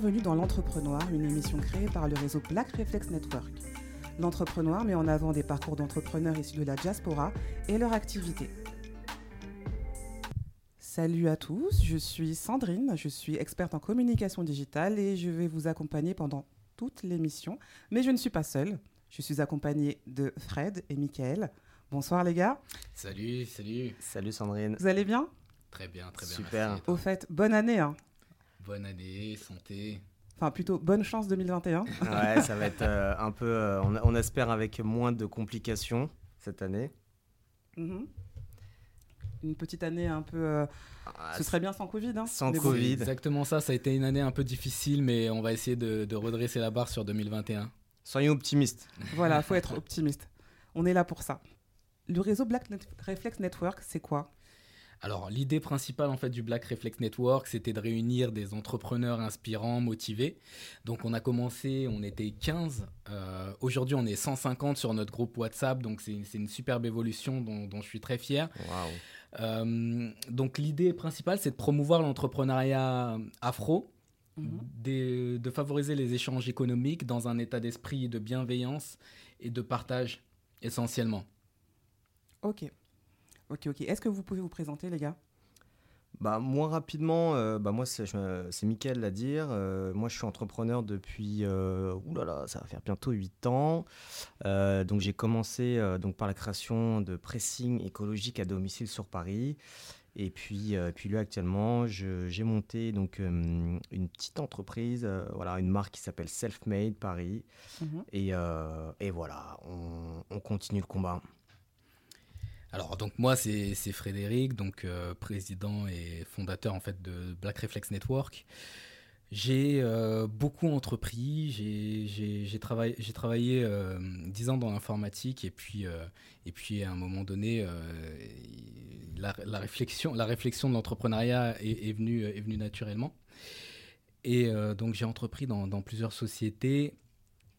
Bienvenue dans l'Entrepreneur, une émission créée par le réseau Black Reflex Network. L'Entrepreneur met en avant des parcours d'entrepreneurs issus de la diaspora et leur activité. Salut à tous, je suis Sandrine, je suis experte en communication digitale et je vais vous accompagner pendant toute l'émission. Mais je ne suis pas seule, je suis accompagnée de Fred et Mickaël. Bonsoir les gars. Salut, salut. Salut Sandrine. Vous allez bien? Très bien, très bien. Super. merci. Au fait, bonne année. hein. Bonne année, santé. Enfin, plutôt bonne chance 2021. Ouais, ça va être euh, un peu, euh, on, on espère avec moins de complications cette année. Mhm. Une petite année un peu. euh, Ah, ce serait bien sans Covid. hein. Sans. Covid. C'est exactement ça. Ça a été une année un peu difficile, mais on va essayer de, de redresser la barre sur 2021. Soyons optimistes. Voilà, faut être optimiste. On est là pour ça. Le réseau Black Net- Reflex Network, c'est quoi? Alors, l'idée principale en fait du Black Reflex Network, c'était de réunir des entrepreneurs inspirants, motivés. Donc, on a commencé, on était 15. Euh, Aujourd'hui, on est 150 sur notre groupe WhatsApp. Donc, c'est une superbe évolution dont, dont je suis très fier. Euh, donc, l'idée principale, c'est de promouvoir l'entrepreneuriat afro. Mhm. des- de favoriser les échanges économiques dans un état d'esprit de bienveillance et de partage essentiellement. Ok. Ok, ok. Est-ce que vous pouvez vous présenter, les gars? Bah moi rapidement, euh, bah moi c'est c'est Mickaël à dire. Euh, moi je suis entrepreneur depuis, euh, oulala, ça va faire bientôt 8 ans. Euh, donc j'ai commencé euh, donc par la création de pressing écologique à domicile sur Paris. Et puis, euh, puis là actuellement, je- j'ai monté donc euh, une petite entreprise, euh, voilà, une marque qui s'appelle Selfmade Paris. Mhm. Et, euh, et voilà, on, on continue le combat. Alors donc moi c'est Frédéric, donc euh, président et fondateur en fait de Black Reflex Network. J'ai euh, beaucoup entrepris, j'ai- j'ai travaillé, euh, 10 ans dans l'informatique et puis, euh, et puis à un moment donné, la, réflexion, la réflexion de l'entrepreneuriat est, venue, est venue naturellement. Et donc j'ai entrepris dans plusieurs sociétés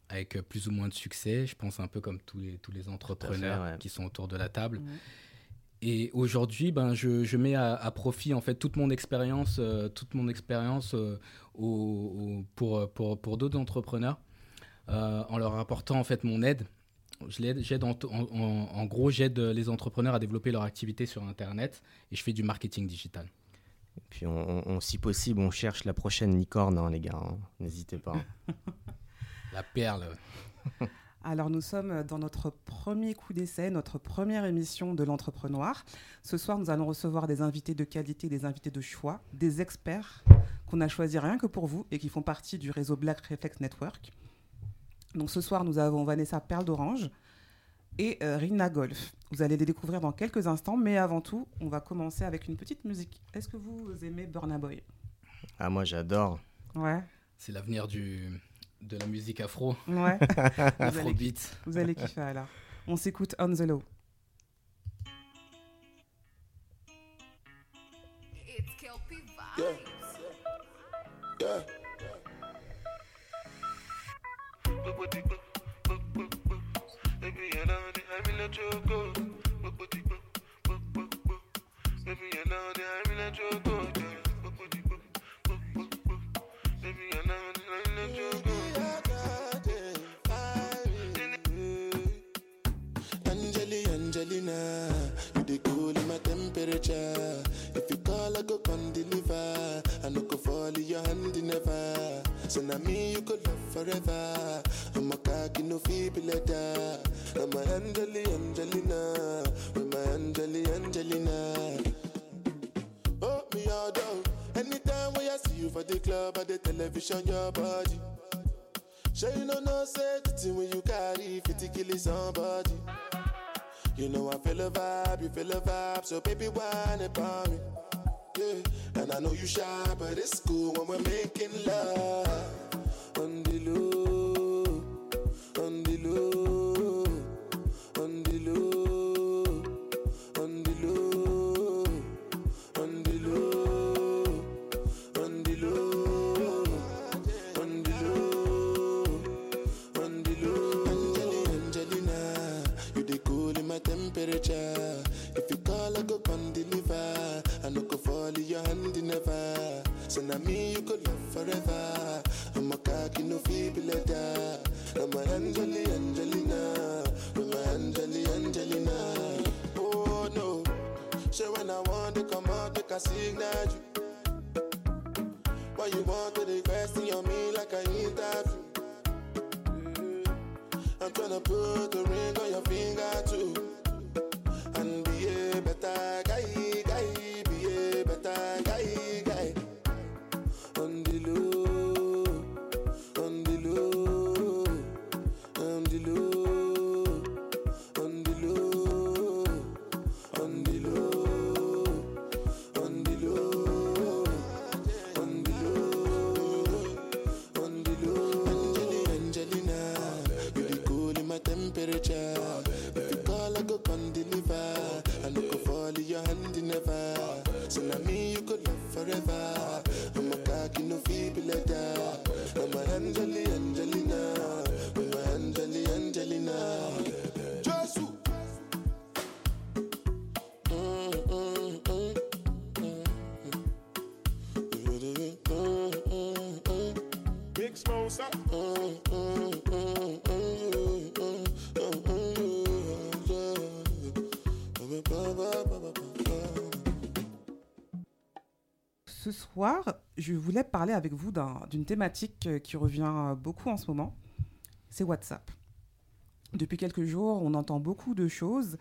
avec euh, plus ou moins de succès, je pense un peu comme tous les, tous les entrepreneurs ouais. qui sont autour de la table. Et aujourd'hui, ben, je, je mets à, à profit en fait toute mon expérience, euh, toute mon expérience euh, au- au- pour, pour, pour d'autres entrepreneurs, euh, en leur apportant en fait mon aide. Je l'aide- J'aide en, en- en- en gros, j'aide les entrepreneurs à développer leur activité sur Internet et je fais du marketing digital. Et puis, on, on- on- si possible, on cherche la prochaine licorne, hein, les gars. hein. N'hésitez pas. La perle. Alors, nous sommes dans notre premier coup d'essai, notre première émission de l'entrepreneur. Ce soir, nous allons recevoir des invités de qualité, des invités de choix, des experts qu'on a choisis rien que pour vous et qui font partie du réseau Black Reflex Network. Donc, ce soir, nous avons Vanessa Perle d'Orange et euh, Rina Golf. Vous allez les découvrir dans quelques instants, mais avant tout, on va commencer avec une petite musique. Est-ce que vous aimez Burna Boy? Ah, moi, j'adore. Ouais, C'est l'avenir du de la musique afro, ouais. vous, allez, vous allez kiffer alors. On s'écoute On the Low. Yeah. Yeah. Angelina, you the cool in my temperature. If you call, I go come deliver. I no go fall in your hand never. So now me you could love forever. I'm a cocky no feeble letter. I'm a Angeli, Angelina, with my Angeli, Angelina. You for the club or the television, your body. Sure you know no safety when you carry 50 kill somebody. You know I feel a vibe, you feel a vibe, so baby whine about me. Yeah, and I know you shy, but it's cool when we're making love. On the low, signal you. Why you want to the question on me like I interview? Yeah. Mm-hmm. I'm tryna put the ring on Ce soir, je voulais parler avec vous d'un- d'une thématique euh, qui revient euh, beaucoup en ce moment. C'est WhatsApp. Depuis quelques jours, on entend beaucoup de choses.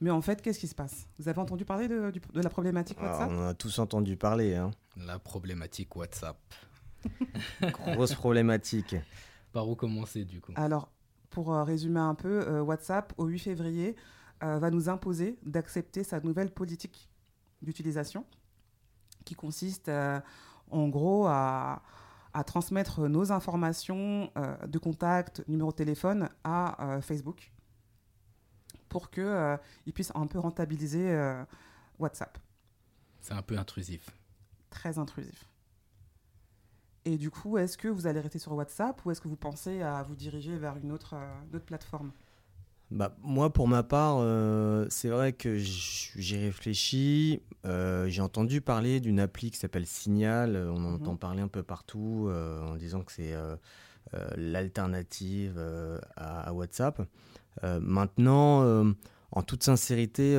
Mais en fait, qu'est-ce qui se passe? Vous avez entendu parler de, la problématique Alors, WhatsApp? on a tous entendu parler. Hein. La problématique WhatsApp. Grosse problématique. Par où commencer du coup? Alors, pour euh, résumer un peu, euh, WhatsApp, au 8 février, euh, va nous imposer d'accepter sa nouvelle politique d'utilisation, qui consiste euh, en gros à, à transmettre nos informations euh, de contact, numéro de téléphone à euh, Facebook, pour qu'ils puissent un peu rentabiliser WhatsApp. C'est un peu intrusif. Très intrusif. Et du coup, est-ce que vous allez rester sur WhatsApp ou est-ce que vous pensez à vous diriger vers une autre, euh, une autre plateforme? Bah, moi, pour ma part, euh, c'est vrai que j'ai réfléchi. euh, j'ai entendu parler d'une appli qui s'appelle Signal. euh, On en Mhm. entend parler un peu partout euh, en disant que c'est l'alternative à, à WhatsApp. Maintenant, en toute sincérité,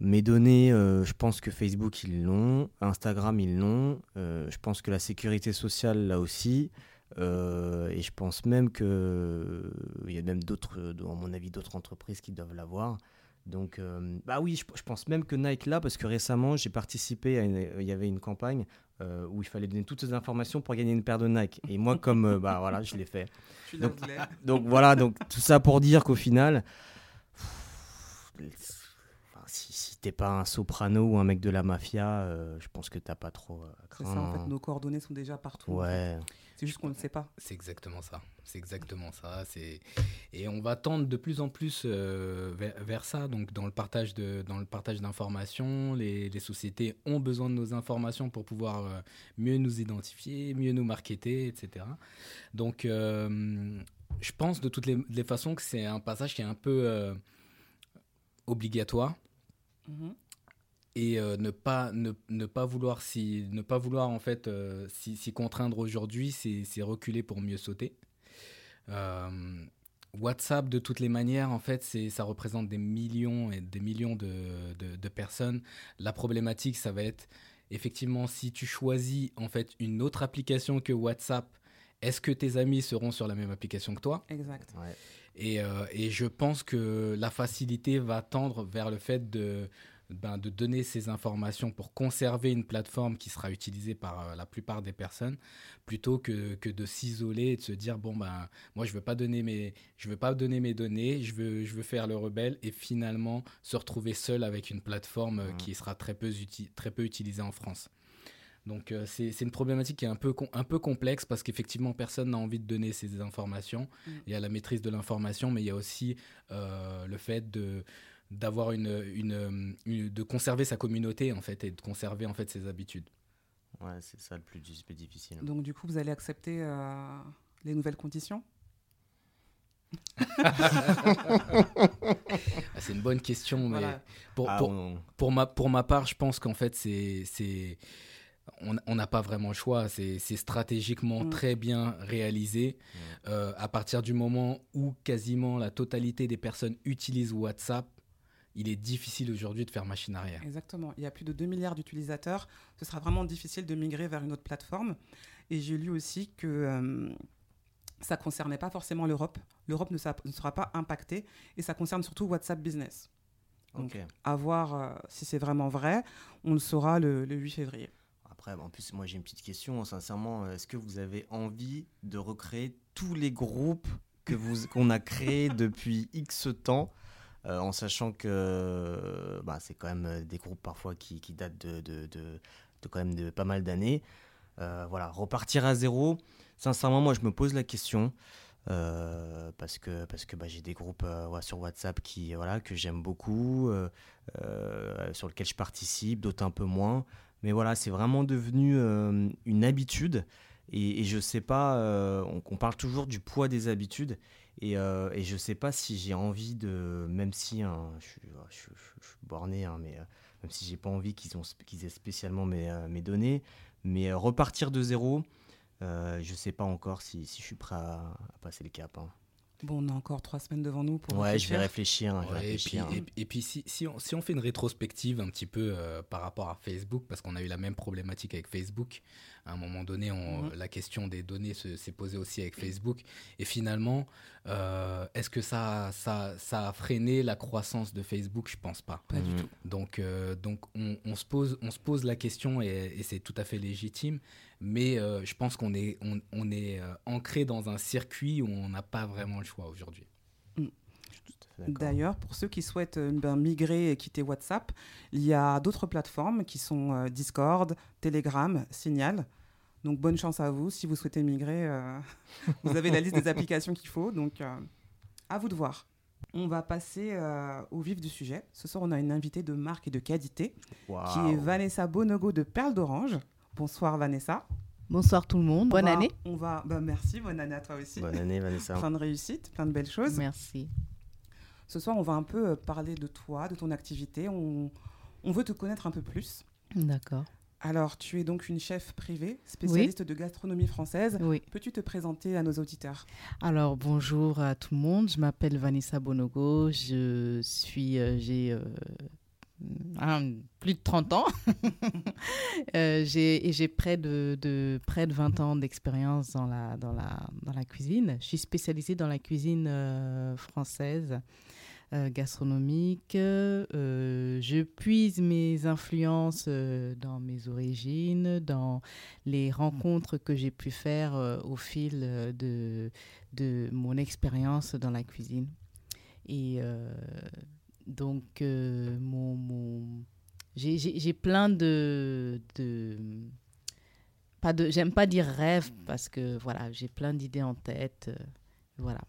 mes données, je pense que Facebook, ils l'ont. Instagram, ils l'ont. Je pense que la sécurité sociale, là aussi. Euh, et je pense même que il y a même d'autres, euh, à mon avis, d'autres entreprises qui doivent l'avoir. Donc, euh, bah oui, je, je pense même que Nike l'a parce que récemment, j'ai participé à une, il y avait une campagne euh, où il fallait donner toutes ces informations pour gagner une paire de Nike. Et moi, comme euh, bah voilà, je l'ai fait. Donc, Donc voilà, donc tout ça pour dire qu'au final, enfin, si, t'es pas un soprano ou un mec de la mafia, euh, je pense que t'as pas trop euh, à C'est craindre. ça, en fait, hein. nos coordonnées sont déjà partout. Ouais. C'est juste qu'on ne le sait pas. C'est exactement ça. C'est exactement ça. C'est et on va tendre de plus en plus euh, vers, vers ça. Donc dans le partage de dans le partage d'informations, les, les sociétés ont besoin de nos informations pour pouvoir euh, mieux nous identifier, mieux nous marketer, etc. Donc euh, je pense de toutes les, les façons que c'est un passage qui est un peu euh, obligatoire Mhm. et euh, ne pas ne, ne pas vouloir si ne pas vouloir en fait euh, s'y s'y contraindre aujourd'hui c'est c'est reculer pour mieux sauter Euh, WhatsApp de toutes les manières en fait c'est ça représente des millions et des millions de, de, de personnes la problématique ça va être effectivement si tu choisis en fait une autre application que WhatsApp est-ce que tes amis seront sur la même application que toi? Exact. Ouais. Et, euh, et je pense que la facilité va tendre vers le fait de, ben, de donner ces informations pour conserver une plateforme qui sera utilisée par euh, la plupart des personnes, plutôt que, que de s'isoler et de se dire bon ben moi je veux pas donner mes je veux pas donner mes données, je veux je veux faire le rebelle et finalement se retrouver seul avec une plateforme euh, Mhm. qui sera très peu très peu utilisée en France. Donc euh, c'est c'est une problématique qui est un peu, un peu complexe parce qu'effectivement personne n'a envie de donner ces informations. Il y a la maîtrise de l'information, mais il y a aussi euh, le fait de d'avoir une, une, une- de conserver sa communauté en fait et de conserver en fait ses habitudes. Ouais, c'est ça le plus, le plus difficile. Donc, du coup, vous allez accepter euh, les nouvelles conditions? Ah, c'est une bonne question, mais Voilà. pour, Ah, pour, ma, pour ma part, je pense qu'en fait, c'est, c'est, on n'a pas vraiment le choix. C'est stratégiquement Mm. très bien réalisé. Euh, à partir du moment où quasiment la totalité des personnes utilisent WhatsApp, il est difficile aujourd'hui de faire machine arrière. Exactement. Il y a plus de 2 milliards d'utilisateurs. Ce sera vraiment difficile de migrer vers une autre plateforme. Et j'ai lu aussi que euh, ça ne concernait pas forcément l'Europe. L'Europe ne, sera pas impactée. Et ça concerne surtout WhatsApp Business. Donc, Ok. À voir euh, si c'est vraiment vrai. On le saura le, le 8 février. Après, en plus, moi j'ai une petite question. Sincèrement, est-ce que vous avez envie de recréer tous les groupes que vous qu'on a créés depuis X temps, euh, en sachant que bah, c'est quand même des groupes parfois qui, qui datent de, de, de- de quand même de pas mal d'années. Euh, voilà, repartir à zéro. Sincèrement, moi je me pose la question. euh, parce que, parce que bah, j'ai des groupes euh, ouais, sur WhatsApp qui, voilà, que j'aime beaucoup, euh, euh, sur lesquels je participe, d'autres un peu moins. Mais voilà, c'est vraiment devenu euh, une habitude. Et, et je sais pas, euh, on, parle toujours du poids des habitudes. Et, euh, et je sais pas si j'ai envie de, même si hein, je, suis, borné, hein, mais euh, même si j'ai pas envie qu'ils aient spécialement mes, données, mais repartir de zéro, je sais pas encore si, si je suis prêt à, à passer le cap. hein. Bon, on a encore trois semaines devant nous pour Ouais, je vais réfléchir. hein, je vais Ouais, et, puis, hein. et- et puis si, si, on, si on fait une rétrospective un petit peu euh, par rapport à Facebook, parce qu'on a eu la même problématique avec Facebook, à un moment donné, on- Mhm. la question des données se- s'est posée aussi avec Facebook. Et finalement, euh, est-ce que ça, ça, ça a freiné la croissance de Facebook? Je pense pas. Pas du Mhm. tout. Donc, euh, donc on, on se pose, on se pose la question et, et c'est tout à fait légitime. Mais euh, je pense qu'on est, on, on est euh, ancré dans un circuit où on n'a pas vraiment le choix aujourd'hui. D'accord. D'ailleurs, pour ceux qui souhaitent euh, ben, migrer et quitter WhatsApp, il y a d'autres plateformes qui sont euh, Discord, Telegram, Signal. Donc bonne chance à vous si vous souhaitez migrer. euh, vous avez la liste des applications qu'il faut, donc euh, à vous de voir. On va passer euh, au vif du sujet. Ce soir, on a une invitée de marque et de qualité qui est Vanessa Bonogo de Perle d'Orange. Bonsoir Vanessa. Bonsoir tout le monde. Bonne On va- année. On va, bah, merci, bonne année à toi aussi. Bonne année, Vanessa. Plein de réussite, plein de belles choses. Merci. Ce soir, on va un peu euh, parler de toi, de ton activité. On, on veut te connaître un peu plus. D'accord. Alors, tu es donc une chef privée, spécialiste de gastronomie française. Oui. Peux-tu te présenter à nos auditeurs? Alors bonjour à tout le monde. Je m'appelle Vanessa Bonogo. Je suis, euh, j'ai euh, plus de 30 ans. Euh, j'ai j'ai près de, de près de 20 ans d'expérience dans la dans la dans la cuisine. Je suis spécialisée dans la cuisine euh, française. euh, gastronomique. Je puise mes influences dans mes origines, dans les rencontres que j'ai pu faire au fil de, de mon expérience dans la cuisine. Et donc, euh, mon, mon- j'ai- plein de... de pas de J'aime pas dire rêve parce que voilà, j'ai plein d'idées en tête. euh, voilà.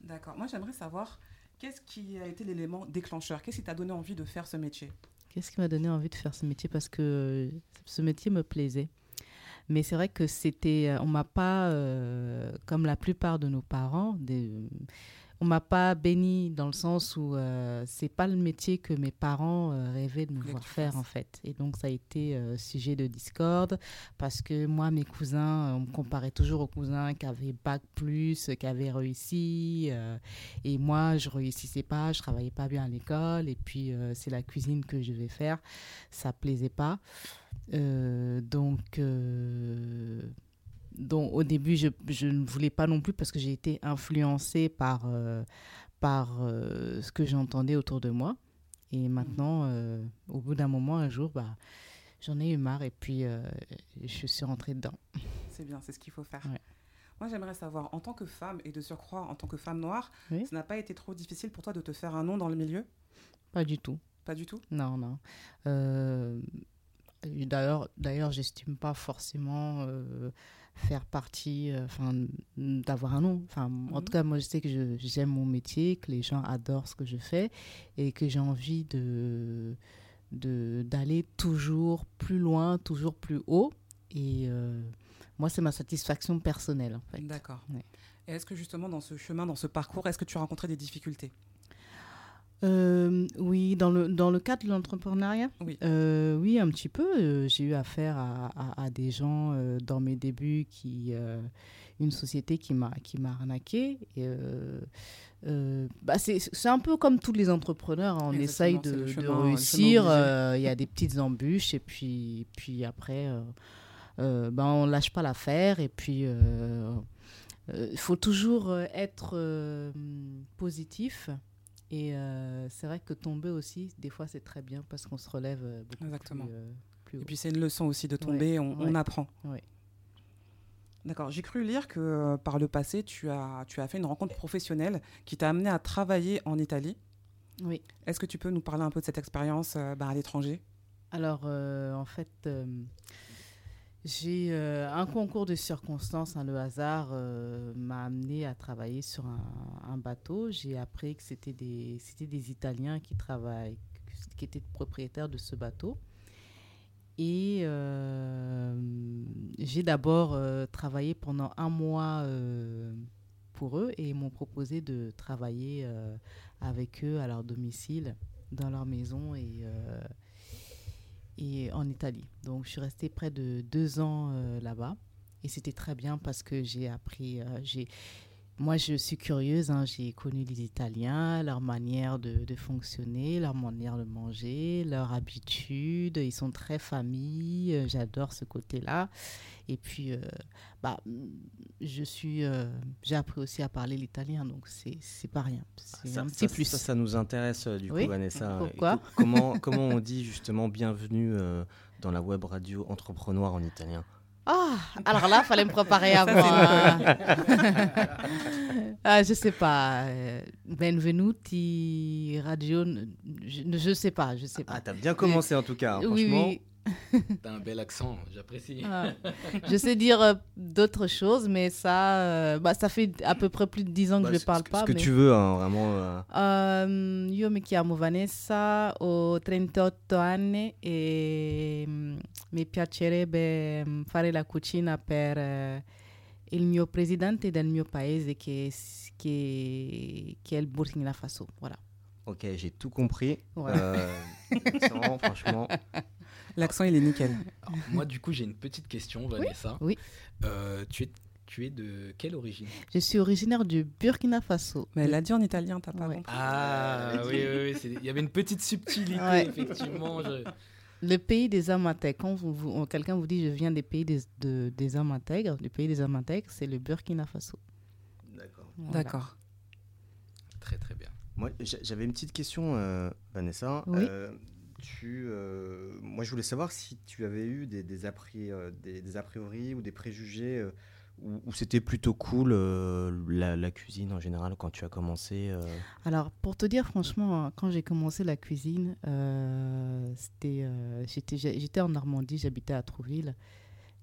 D'accord. Moi, j'aimerais savoir qu'est-ce qui a été l'élément déclencheur? Qu'est-ce qui t'a donné envie de faire ce métier? Qu'est-ce qui m'a donné envie de faire ce métier? Parce que euh, ce métier me plaisait. Mais c'est vrai que c'était, on m'a pas, euh, comme la plupart de nos parents, des, on m'a pas béni dans le sens où euh, c'est pas le métier que mes parents euh, rêvaient de me voir faire en fait. Et donc ça a été euh, sujet de discorde parce que moi, mes cousins, on me comparait toujours aux cousins qui avaient bac plus, qui avaient réussi. euh, et moi, je réussissais pas, je travaillais pas bien à l'école. Et puis, c'est la cuisine que je vais faire. Ça plaisait pas. Donc, donc, au début, je, je ne voulais pas non plus parce que j'ai été influencée par, euh, par euh, ce que j'entendais autour de moi. Et maintenant, euh, au bout d'un moment, un jour, bah, j'en ai eu marre et puis je suis rentrée dedans. C'est bien, c'est ce qu'il faut faire. Ouais. Moi, j'aimerais savoir, en tant que femme et de surcroît en tant que femme noire, Oui. ça n'a pas été trop difficile pour toi de te faire un nom dans le milieu? Pas du tout. Pas du tout? Non, non. D'ailleurs, d'ailleurs, j'estime pas forcément faire partie, euh, enfin, d'avoir un nom. Enfin, en Mhm. tout cas, moi, je sais que j'aime mon métier, que les gens adorent ce que je fais et que j'ai envie de de- d'aller toujours plus loin, toujours plus haut. Et euh, moi, c'est ma satisfaction personnelle, en fait. D'accord. Ouais. Et est-ce que justement, dans ce chemin, dans ce parcours, est-ce que tu as rencontré des difficultés? Euh, oui, dans le, dans le cadre de l'entrepreneuriat Oui. Euh, oui, un petit peu. Euh, J'ai eu affaire à, à- à des gens dans mes débuts qui. une société qui m'a qui m'a arnaqué. Et, bah c'est un peu comme tous les entrepreneurs. On essaye de, chemin- réussir. Il y a des petites embûches et puis, puis après, ben, on lâche pas l'affaire. Et puis, il faut toujours être positif. Et euh, c'est vrai que tomber aussi, des fois, c'est très bien parce qu'on se relève euh, beaucoup Exactement. plus, euh, plus Et puis c'est une leçon aussi de tomber, on, on ouais. apprend. Ouais. D'accord. J'ai cru lire que euh, par le passé, tu as, tu as fait une rencontre professionnelle qui t'a amené à travailler en Italie. Oui. Est-ce que tu peux nous parler un peu de cette expérience bah, à l'étranger? Alors, en fait, j'ai euh, un concours de circonstances, hein, le hasard euh, m'a amené à travailler sur un, bateau. J'ai appris que c'était des, des Italiens qui travaillent, qui étaient propriétaires de ce bateau. Et euh, j'ai d'abord travaillé pendant un mois pour eux et ils m'ont proposé de travailler avec eux à leur domicile, dans leur maison et, et en Italie. Donc je suis restée près de deux ans euh, là-bas et c'était très bien parce que j'ai appris, euh, j'ai moi, je suis curieuse. hein, J'ai connu les Italiens, leur manière de, de fonctionner, leur manière de manger, leur habitude. Ils sont très famille. euh, J'adore ce côté-là. Et puis, euh, bah, je suis, euh, j'ai appris aussi à parler l'italien, donc c'est c'est pas rien. C'est Ça, un ça- petit plus. Ça, ça nous intéresse du Oui. coup, Vanessa. Pourquoi comment, comment on dit justement bienvenue euh, dans la web radio entrepreneur en italien? Ah, alors là, fallait me préparer moi. ah, je sais pas. euh, Benvenuti radio. Je, je sais pas, je sais pas. Ah, t'as bien commencé en tout cas, hein, oui, franchement. oui. T'as un bel accent, j'apprécie. Ah. je sais dire euh, d'autres choses, mais ça, euh, bah, ça fait à peu près plus de 10 ans que Bah, je ne parle pas. Ce que mais- tu veux, hein, vraiment. euh, io mi chiamo Vanessa, ho 38 anni e mm, mi piacerebbe mm, fare la cucina per eh, il mio presidente del mio paese che, che, che è il Burkina Faso. Voilà. Ok, j'ai tout compris. Ouais. Euh, franchement. L'accent, il est nickel. Alors, moi, du coup, j'ai une petite question, Vanessa. oui. Euh, tu, es, tu es de quelle origine? Je suis originaire du Burkina Faso. Mais elle l'a dit en italien, t'as pas Ouais. compris. Ah, oui, oui, oui. Il y avait une petite subtilité, Ouais. effectivement. je- Le pays des hommes intègres. Quand vous, vous- quelqu'un vous dit je viens des pays des, de- des hommes intègres, du pays des hommes intègres, c'est le Burkina Faso. D'accord. Voilà. D'accord. Très, très bien. Moi, j'a- j'avais une petite question, euh, Vanessa. Oui. Euh, euh, moi, je voulais savoir si tu avais eu des, euh, a priori ou des préjugés, euh, ou, c'était plutôt cool la, cuisine en général quand tu as commencé. Alors, pour te dire franchement, hein, quand j'ai commencé la cuisine, c'était, j'étais en Normandie, j'habitais à Trouville.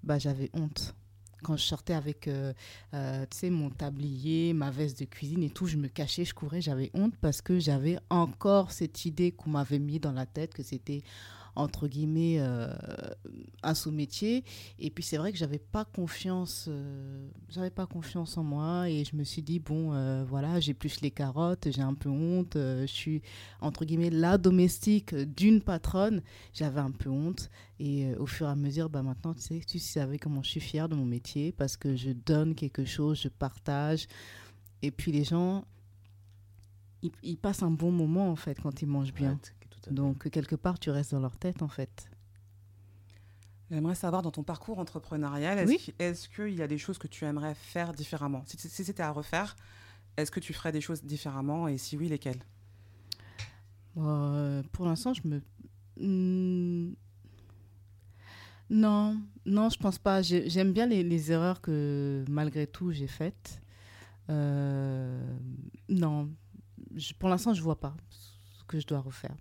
Bah, j'avais honte. Quand je sortais avec, euh, euh, mon tablier, ma veste de cuisine et tout, je me cachais, je courais, j'avais honte parce que j'avais encore cette idée qu'on m'avait mis dans la tête que c'était entre guillemets euh, un sous-métier et puis c'est vrai que j'avais pas confiance euh, j'avais pas confiance en moi. Et je me suis dit bon euh, voilà j'épluche les carottes j'ai un peu honte euh, je suis entre guillemets la domestique d'une patronne. J'avais un peu honte. Et au fur et à mesure bah maintenant tu sais tu savais comment je suis fière de mon métier parce que je donne quelque chose je partage. Et puis les gens ils passent un bon moment en fait quand ils mangent bien donc quelque part tu restes dans leur tête en fait J'aimerais savoir dans ton parcours entrepreneurial, est-ce Oui. qu'il y a des choses que tu aimerais faire différemment? Si, si c'était à refaire, est-ce que tu ferais des choses différemment? Et si oui, lesquelles? Euh, pour l'instant, je me. Hmm. Non, non, je pense pas. J'ai- J'aime bien les, les erreurs que, malgré tout, j'ai faites. Euh, non, je- pour l'instant, je vois pas ce que je dois refaire.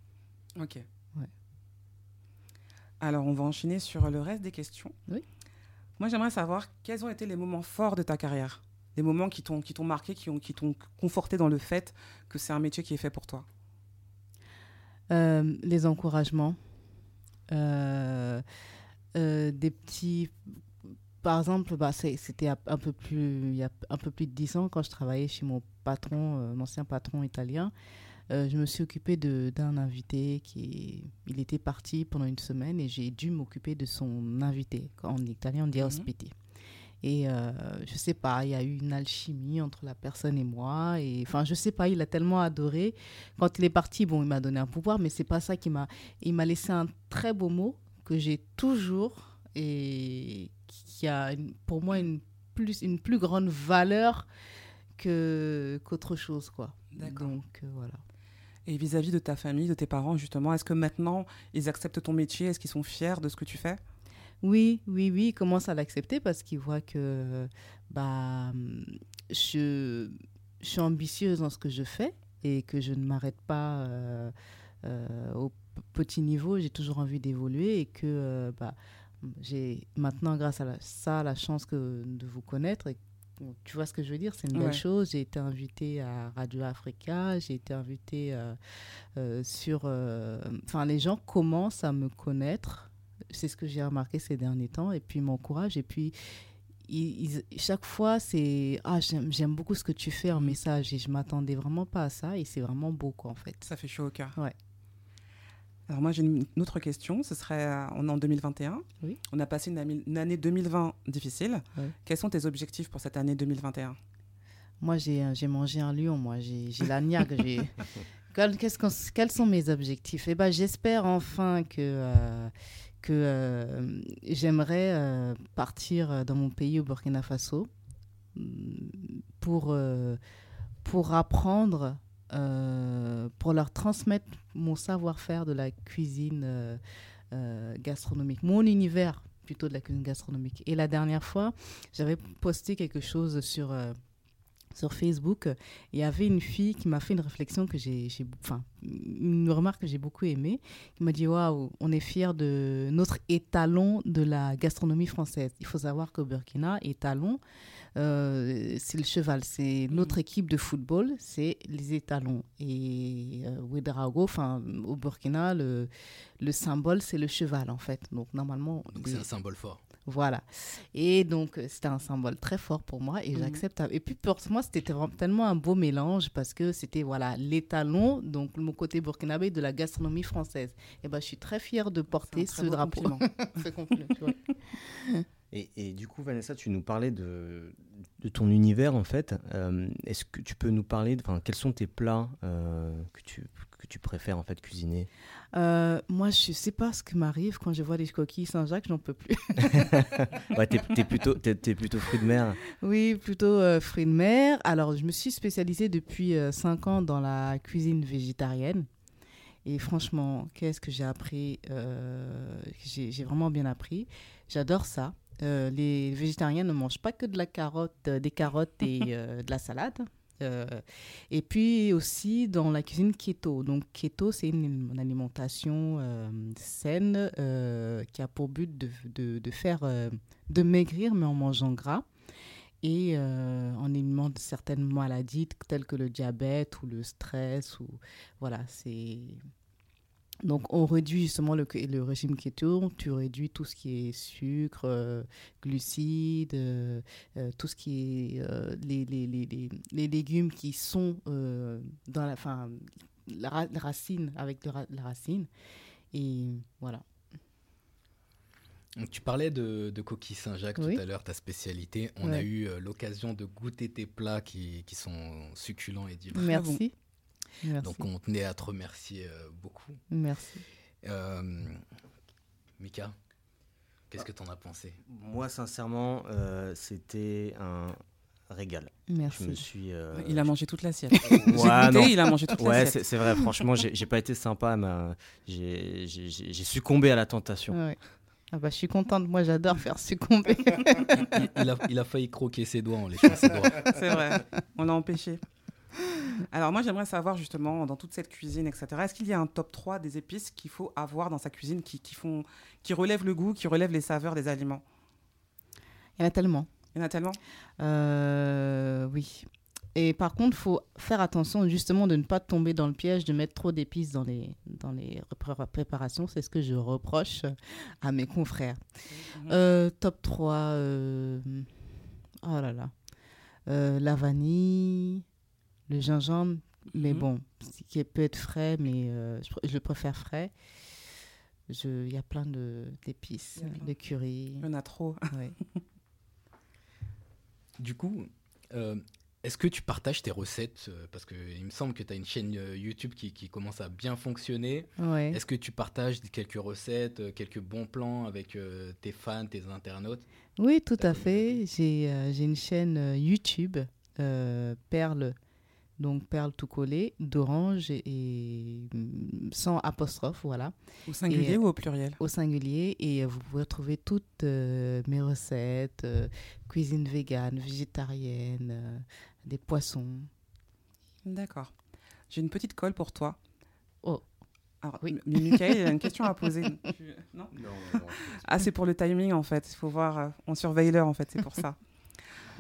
Ok. Ouais. Alors, on va enchaîner sur le reste des questions. Oui. Moi, j'aimerais savoir quels ont été les moments forts de ta carrière Les moments qui t'ont qui t'ont marqué, qui ont- qui t'ont conforté dans le fait que c'est un métier qui est fait pour toi Euh, les encouragements, euh, euh, des petits. Par exemple, bah, c'était un peu plus, il y a un peu plus de 10 ans quand je travaillais chez mon patron, mon ancien patron italien. Euh, je me suis occupée d'un invité qui il était parti pendant une semaine et j'ai dû m'occuper de son invité. En italien, on dit Mhm. ospiti. Et euh, je sais pas, il y a eu une alchimie entre la personne et moi. Et enfin, je sais pas, il a tellement adoré. Quand il est parti, bon, il m'a donné un pouvoir, mais c'est pas ça qui m'a. Il m'a laissé un très beau mot que j'ai toujours et qui a une- pour moi une plus une plus grande valeur que qu'autre chose, quoi. D'accord. Donc euh, voilà. Et vis-à-vis de ta famille, de tes parents, justement, est-ce que maintenant, ils acceptent ton métier? Est-ce qu'ils sont fiers de ce que tu fais? Oui, oui, oui, ils commencent à l'accepter parce qu'ils voient que bah, je, je suis ambitieuse dans ce que je fais et que je ne m'arrête pas euh, euh, au petit niveau. J'ai toujours envie d'évoluer et que euh, bah, j'ai maintenant, grâce à ça, la chance que, de vous connaître. Tu vois ce que je veux dire? C'est une belle Ouais. chose. J'ai été invitée à Radio Africa, j'ai été invitée euh, euh, sur... euh, Enfin, les gens commencent à me connaître c'est ce que j'ai remarqué ces derniers temps et puis ils m'encouragent et puis ils- ils- chaque fois c'est ah j'aime beaucoup ce que tu fais en Mhm. message et je m'attendais vraiment pas à ça et c'est vraiment beau quoi en fait Ça fait chaud au cœur. Ouais. Alors moi, j'ai une autre question. Ce serait, euh, on est en 2021. Oui. On a passé une, une année 2020 difficile. Quels sont tes objectifs pour cette année 2021 moi j'ai j'ai mangé un lion moi j'ai la niaque quels sont mes objectifs? Eh ben j'espère enfin que euh, que euh, j'aimerais euh, partir dans mon pays au Burkina Faso mm, pour euh, pour apprendre euh, pour leur transmettre mon savoir-faire de la cuisine euh, euh, gastronomique mon univers plutôt de la cuisine gastronomique. Et la dernière fois j'avais posté quelque chose sur sur Facebook, il y avait une fille qui m'a fait une réflexion que j'ai, j'ai- enfin, une remarque que j'ai beaucoup aimée, qui m'a dit waouh, on est fiers de notre étalon de la gastronomie française. Il faut savoir qu'au Burkina, étalon, euh, c'est le cheval, c'est notre équipe de football, c'est les étalons. Et euh, Ouedraogo, enfin, au Burkina, le, le symbole, c'est le cheval en fait. Donc normalement, Donc c'est un symbole fort. Voilà. Et donc, euh, c'était un symbole très fort pour moi et Mhm. j'accepte. Et puis, pour moi, c'était tellement un beau mélange parce que c'était, voilà, l'étalon, donc mon côté burkinabé de la gastronomie française. Et ben, je suis très fière de porter ce drapeau. compliment. C'est compliment, tu vois. Et, et du coup, Vanessa, tu nous parlais de, de ton univers, en fait. Euh, Est-ce que tu peux nous parler, de- enfin, quels sont tes plats euh, que, tu, tu préfères, en fait, cuisiner? Euh, moi, je sais pas ce qui m'arrive quand je vois des coquilles Saint-Jacques, j'en peux plus. Ouais, t'es t'es plutôt, plutôt fruit de mer. Oui, plutôt euh, fruits de mer. Alors, je me suis spécialisée depuis 5 ans dans la cuisine végétarienne. Et franchement, qu'est-ce que j'ai appris euh, J'ai vraiment bien appris? J'adore ça. Euh, les végétariens ne mangent pas que de la carotte, euh, des carottes et euh, de la salade. Euh, et puis aussi dans la cuisine keto. Donc keto, c'est une, alimentation euh, saine euh, qui a pour but de, de, de faire de maigrir mais en mangeant gras et en éliminant certaines maladies telles que le diabète ou le stress ou voilà c'est donc on réduit justement le, le régime keto tu réduis tout ce qui est sucre euh, glucides euh, euh, tout ce qui est euh, les, les, les, les, les légumes qui sont dans la fin la, ra- la racine avec ra- la racine et voilà tu parlais de, de coquille Saint-Jacques Oui. tout à l'heure, ta spécialité. On a eu l'occasion de goûter tes plats qui, qui sont succulents et divers. merci merci Donc on tenait à te remercier euh, beaucoup. merci Euh, Mika, qu'est-ce que tu en as pensé? Moi, sincèrement, euh, c'était un régal. Je me merci suis. euh, Il a mangé toute l'assiette. Ouais, J'ai goûté, non. il a mangé toute Ouais, l'assiette. c'est c'est vrai, franchement, j'ai pas été sympa, mais euh, j'ai succombé à la tentation. Ouais. Ah bah, je suis contente, moi j'adore faire succomber. il, il a, il a failli croquer ses doigts en léchant ses doigts. C'est vrai, on l'a empêché. Alors moi j'aimerais savoir justement dans toute cette cuisine, etc. Est-ce qu'il y a un top 3 des épices qu'il faut avoir dans sa cuisine qui, qui, font, qui relèvent le goût, qui relèvent les saveurs des aliments? Il y en a tellement. Il y en a tellement? Euh, oui. Et par contre, il faut faire attention justement de ne pas tomber dans le piège de mettre trop d'épices dans les, dans les pré- préparations. C'est ce que je reproche à mes confrères. Euh, top 3. euh, Oh là là. Euh, la vanille, le gingembre, Mais Mhm. bon, ce qui peut être frais, mais euh, je, je le préfère frais. Il y a plein de- d'épices, plein. de curry. Il y en a trop. ouais. Du coup, euh, est-ce que tu partages tes recettes euh, Parce qu'il me semble que tu as une chaîne YouTube qui, qui commence à bien fonctionner. Ouais. Est-ce que tu partages quelques recettes, quelques bons plans avec euh, tes fans, tes internautes? Oui, tout à fait. J'ai euh, j'ai une chaîne YouTube, euh, Perle, donc Perle tout collé, d'orange et, et, mm, sans apostrophe, voilà, Au singulier Et- ou au pluriel? au singulier. Et euh, vous pouvez retrouver toutes euh, mes recettes, euh, cuisine végane, végétarienne, euh, des poissons. D'accord. J'ai une petite colle pour toi. Oh. Alors, Oui. Michael, il a une question à poser. Tu- Non? Ah, c'est pour le timing en fait. Il faut voir. euh, on surveille l'heure en fait, c'est pour ça.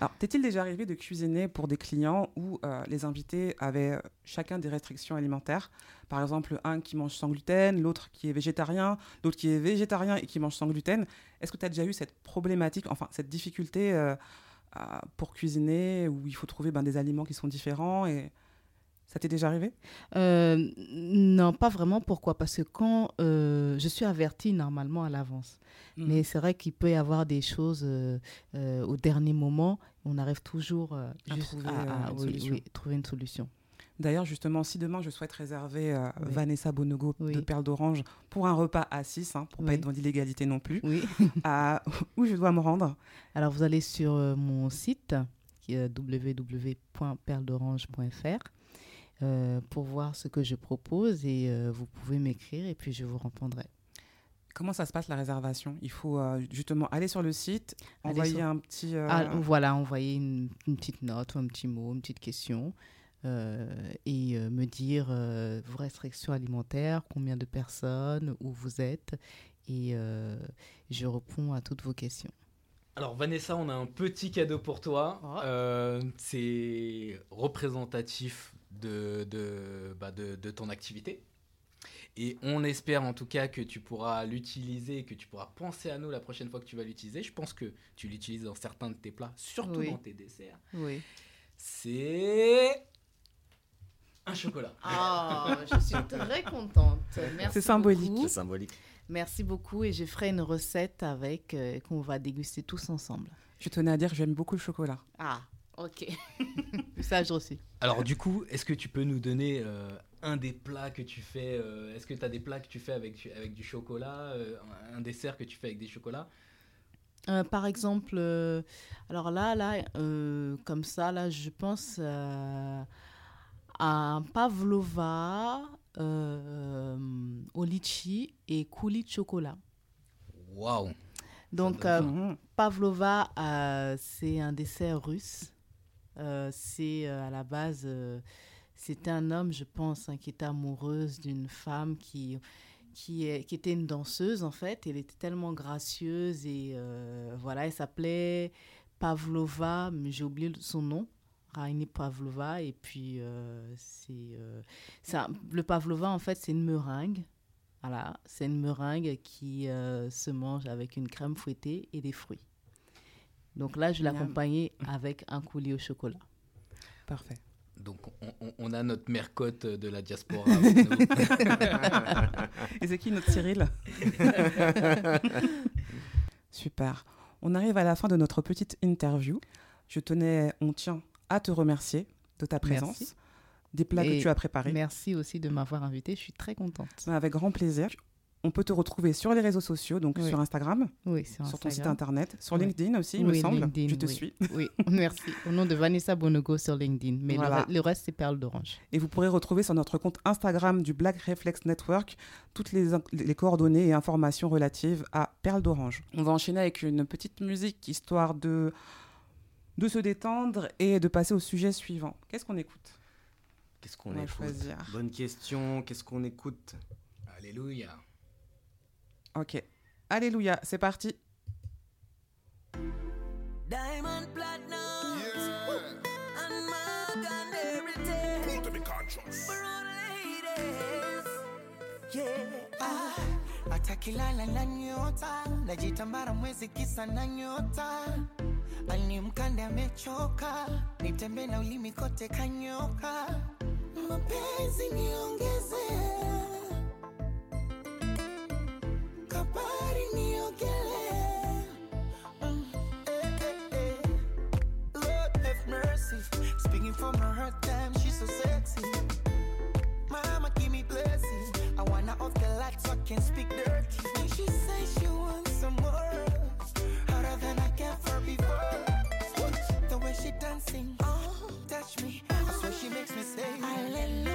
Alors, t'est-il déjà arrivé de cuisiner pour des clients où euh, les invités avaient euh, chacun des restrictions alimentaires? Par exemple, un qui mange sans gluten, l'autre qui est végétarien, l'autre qui est végétarien et qui mange sans gluten. Est-ce que tu as déjà eu cette problématique, enfin cette difficulté euh, pour cuisiner où il faut trouver ben, des aliments qui sont différents et ça t'est déjà arrivé? Euh, non, pas vraiment. Pourquoi? Parce que quand euh, je suis avertie normalement à l'avance. Mhm. Mais c'est vrai qu'il peut y avoir des choses euh, au dernier moment. On arrive toujours euh, À juste trouver, à, à- euh, une oui, solution. oui, trouver une solution. D'ailleurs, justement, si demain je souhaite réserver euh, Oui. Vanessa Bonogo de Perle d'Orange pour un repas à 6, hein, pour pas Oui. être dans l'illégalité non plus, où je dois me rendre? Alors, vous allez sur mon site, qui est www.perledorange.fr, pour voir ce que je propose et vous pouvez m'écrire et puis je vous répondrai. Comment ça se passe la réservation? Il faut euh, justement aller sur le site, Aller envoyer sur- un petit. euh, Ah, voilà, envoyer une, une petite note ou un petit mot, une petite question euh, et euh, me dire euh, vos restrictions alimentaires, combien de personnes, où vous êtes et euh, je réponds à toutes vos questions. Alors Vanessa, on a un petit cadeau pour toi. Oh. Euh, c'est représentatif de, de, bah, de, de ton activité. Et on espère en tout cas que tu pourras l'utiliser, que tu pourras penser à nous la prochaine fois que tu vas l'utiliser. Je pense que tu l'utilises dans certains de tes plats, surtout Oui. dans tes desserts. Oui. C'est un chocolat. Ah, je suis très contente. Merci C'est symbolique. C'est symbolique. Merci beaucoup et je ferai une recette avec euh, qu'on va déguster tous ensemble. Je tenais à dire que j'aime beaucoup le chocolat. Ah, ok. Message reçu. Alors du coup, est-ce que tu peux nous donner euh, un des plats que tu fais euh, Est-ce que tu as des plats que tu fais avec, avec du chocolat euh, Un dessert que tu fais avec des chocolats? Euh, par exemple, alors là, là, comme ça, là, je pense à un pavlova au litchi et coulis de chocolat. Waouh Donc, pavlova, c'est un dessert russe. C'est à la base, c'était un homme, je pense, hein, qui était amoureuse d'une femme qui, qui, est, qui était une danseuse, en fait. Elle était tellement gracieuse et euh, voilà, elle s'appelait Pavlova, mais j'ai oublié son nom. Raini Pavlova. Et puis, euh, c'est, euh, le Pavlova, en fait, c'est une meringue. Voilà, c'est une meringue qui euh, se mange avec une crème fouettée et des fruits. Donc là, je l'accompagnais avec un coulis au chocolat. Parfait. Donc on, a notre mercotte de la diaspora avec nous. Et c'est qui notre Cyril? Super. On arrive à la fin de notre petite interview. Je tenais, on tient à te remercier de ta présence, Merci. des plats que tu as préparés. Merci aussi de m'avoir invité. Je suis très contente. Avec grand plaisir. On peut te retrouver sur les réseaux sociaux, donc Oui. sur Instagram, Oui, sur, sur ton site internet, sur Oui. LinkedIn aussi, il me Oui, semble. LinkedIn, Je te oui. suis. Oui, merci. Au nom de Vanessa Bonogo sur LinkedIn. Mais le Voilà. re- le, reste, c'est Perle d'Orange. Et vous pourrez retrouver sur notre compte Instagram du Black Reflex Network toutes les, coordonnées et informations relatives à Perle d'Orange. On va enchaîner avec une petite musique histoire de, de se détendre et de passer au sujet suivant. Qu'est-ce qu'on écoute? Qu'est-ce On qu'on écoute? choisir. Bonne question. Qu'est-ce qu'on écoute? Alléluia. Ok. Alléluia, c'est parti. Diamond platinum. And Morgan everything. For all ladies. Yeah. Ah, atakilala na nyota. Najitambara mwezi kisa na nyota. Alimkande amechoka. Nitembe na ulimi kote kanyoka. Mapenzi niongeze, Mm, eh, eh, eh. Lord have mercy. Speaking she's so sexy. Mama, give me blessing. I wanna off the lights so I can speak dirty. She says she wants some more. Harder than I can for before. The way she dancing, oh, touch me. I swear she makes me say.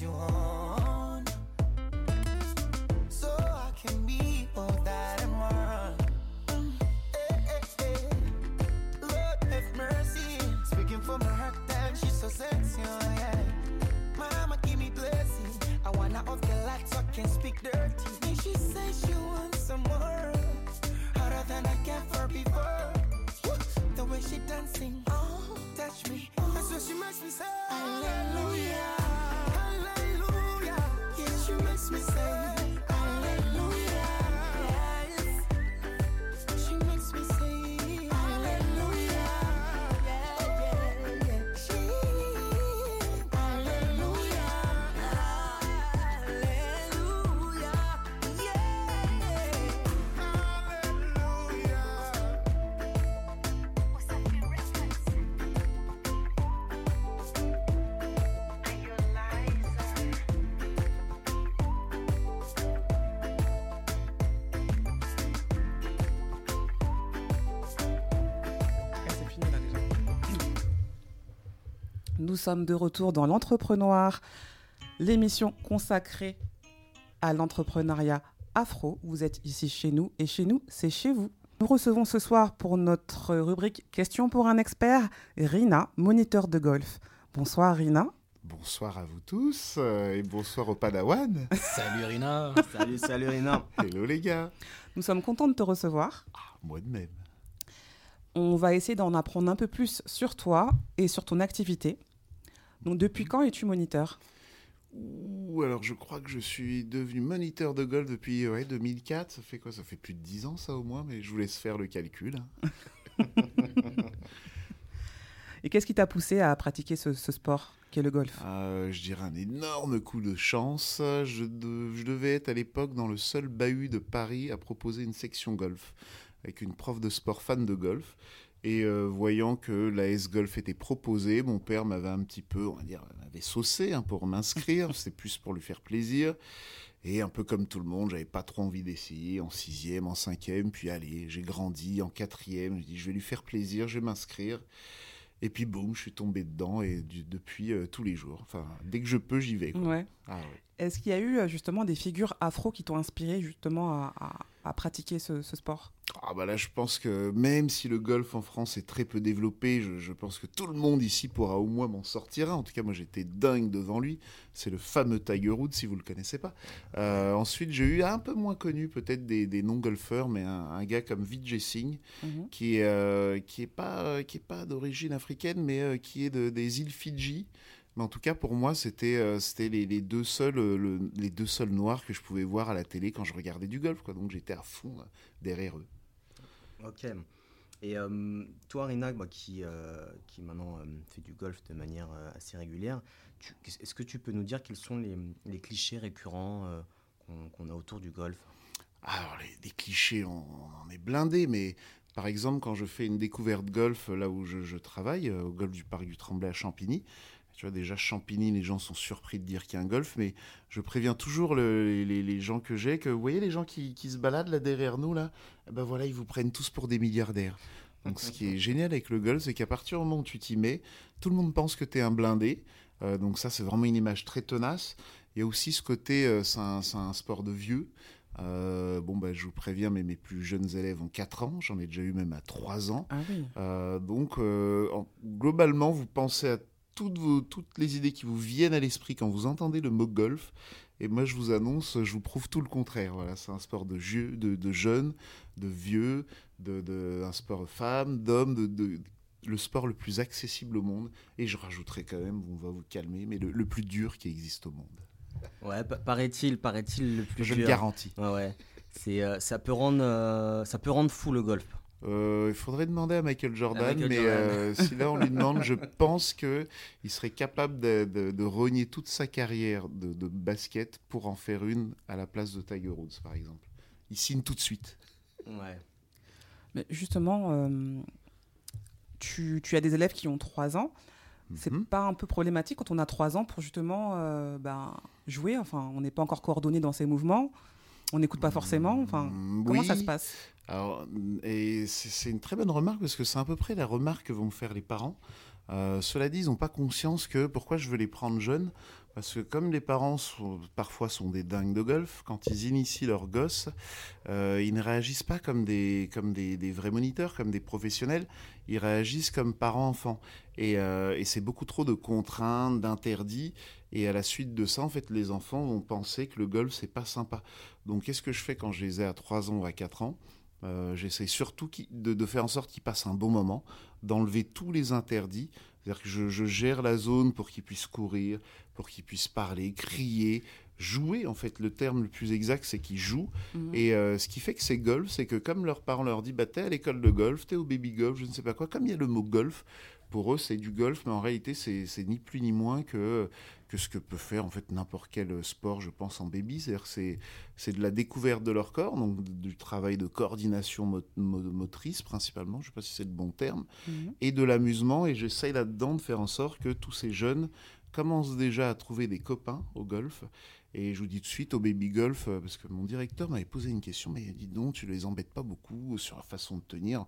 You on. Nous sommes de retour dans l'entrepreneur, l'émission consacrée à l'entrepreneuriat afro. Vous êtes ici chez nous et chez nous, c'est chez vous. Nous recevons ce soir pour notre rubrique Question pour un expert, Rina, moniteur de golf. Bonsoir Rina. Bonsoir à vous tous euh, et bonsoir au Padawan. Salut Rina. Salut, salut Rina. Hello les gars. Nous sommes contents de te recevoir. Moi de même. On va essayer d'en apprendre un peu plus sur toi et sur ton activité. Donc depuis quand es-tu moniteur? Ouh, alors je crois que je suis devenu moniteur de golf depuis ouais, 2004. Ça fait quoi? Ça fait plus de 10 ans ça au moins, mais je vous laisse faire le calcul. Et qu'est-ce qui t'a poussé à pratiquer ce, ce sport qu'est le golf? Euh, je dirais un énorme coup de chance. Je, de- je devais être à l'époque dans le seul bahut de Paris à proposer une section golf avec une prof de sport fan de golf. Et euh, voyant que l'AS Golf était proposée, mon père m'avait un petit peu, on va dire, m'avait saucé hein, pour m'inscrire. C'était plus pour lui faire plaisir. Et un peu comme tout le monde, j'avais pas trop envie d'essayer en sixième, en cinquième. Puis allez, j'ai grandi en quatrième. Je dis, je vais lui faire plaisir, je vais m'inscrire. Et puis boum, je suis tombé dedans et du- depuis euh, tous les jours. Enfin, dès que je peux, j'y vais. quoi. Ouais. Ah ouais. Est-ce qu'il y a eu euh, justement des figures afro qui t'ont inspiré justement à, à- à pratiquer ce, ce sport? Ah bah là, je pense que même si le golf en France est très peu développé, je, je pense que tout le monde ici pourra au moins m'en sortir. En tout cas, moi, j'étais dingue devant lui. C'est le fameux Tiger Woods, si vous le connaissez pas. Euh, ensuite, j'ai eu un peu moins connu peut-être des, des non-golfeurs, mais un, un gars comme Vijay Singh, Mhm. qui est, euh, qui est pas, euh, qui est pas d'origine africaine, mais qui est de- des îles Fidji. Mais en tout cas, pour moi, c'était euh, c'était les, les deux seuls, euh, le- les deux seuls noirs que je pouvais voir à la télé quand je regardais du golf. Quoi. Donc j'étais à fond euh, derrière eux. Ok. Et euh, toi, Rina, bah, qui, euh, qui maintenant fait du golf de manière assez régulière, est-ce que tu peux nous dire quels sont les, les clichés récurrents qu'on a autour du golf? Alors, les, clichés, on, on en est blindé, mais par exemple, quand je fais une découverte golf là où je, je travaille, au golf du Parc du Tremblay à Champigny, tu vois, déjà, Champigny, les gens sont surpris de dire qu'il y a un golf, mais je préviens toujours le- les, les gens que j'ai que, vous voyez, les gens qui, qui se baladent là derrière nous, là, eh ben voilà, ils vous prennent tous pour des milliardaires. Donc, ce qui est génial avec le golf, c'est qu'à partir du moment où tu t'y mets, tout le monde pense que tu es un blindé. Euh, donc, ça, c'est vraiment une image très tenace. Il y a aussi ce côté, euh, c'est un, sport de vieux. Euh, bon, bah, je vous préviens, mais mes plus jeunes élèves ont 4 ans. J'en ai déjà eu même à 3 ans. Ah oui. Euh, donc, euh, en- globalement, vous pensez à toutes, vos, toutes les idées qui vous viennent à l'esprit quand vous entendez le mot golf. Et moi, je vous annonce, je vous prouve tout le contraire. Voilà, c'est un sport de, jeu, de, de jeunes, de vieux, de, de- un sport de femmes, d'hommes, de, de- le sport le plus accessible au monde. Et je rajouterai quand même, on va vous calmer, mais le, le plus dur qui existe au monde. Ouais, pa- paraît-il, paraît-il le plus Je dur. le garantis. Ouais, ouais. C'est, euh, ça peut rendre, euh, ça peut rendre fou le golf. Euh, il faudrait demander à Michael Jordan, À Michael mais Jordan. euh, si là on lui demande, je pense que il serait capable de, de- de rogner toute sa carrière de, de basket pour en faire une à la place de Tiger Woods, par exemple. Il signe tout de suite. Ouais. Mais justement, euh, tu, tu as des élèves qui ont 3 ans. C'est Mhm. pas un peu problématique quand on a 3 ans pour justement euh, ben, jouer Enfin, on n'est pas encore coordonné dans ses mouvements. On n'écoute pas forcément. Enfin, Mm, comment ça se passe? Alors, et c'est une très bonne remarque parce que c'est à peu près la remarque que vont faire les parents. Euh, cela dit, ils n'ont pas conscience que pourquoi je veux les prendre jeunes. Parce que comme les parents parfois sont des dingues de golf, quand ils initient leurs gosses, euh, ils ne réagissent pas comme des, comme des, vrais moniteurs, comme des professionnels. Ils réagissent comme parents-enfants. Et, euh, et c'est beaucoup trop de contraintes, d'interdits. Et à la suite de ça, en fait, les enfants vont penser que le golf, c'est pas sympa. Donc, qu'est-ce que je fais quand je les ai à 3 ans ou à 4 ans? Euh, J'essaie surtout de, de faire en sorte qu'ils passent un bon moment, d'enlever tous les interdits. C'est-à-dire que je, je gère la zone pour qu'ils puissent courir, pour qu'ils puissent parler, crier, jouer. En fait, le terme le plus exact, c'est qu'ils jouent. Mhm. Et euh, ce qui fait que c'est golf, c'est que comme leurs parents leur disent, bah, t'es à l'école de golf, t'es au baby golf, je ne sais pas quoi, comme il y a le mot golf, pour eux, c'est du golf, mais en réalité, c'est ni plus ni moins que, que ce que peut faire en fait n'importe quel sport, je pense, en baby. C'est-à-dire c'est- c'est de la découverte de leur corps, donc du travail de coordination mo- mo- motrice principalement, je ne sais pas si c'est le bon terme, Mhm. et de l'amusement. Et j'essaye là-dedans de faire en sorte que tous ces jeunes commencent déjà à trouver des copains au golf. Et je vous dis tout de suite au baby golf, parce que mon directeur m'avait posé une question, mais dis donc, tu les embêtes pas beaucoup sur la façon de tenir,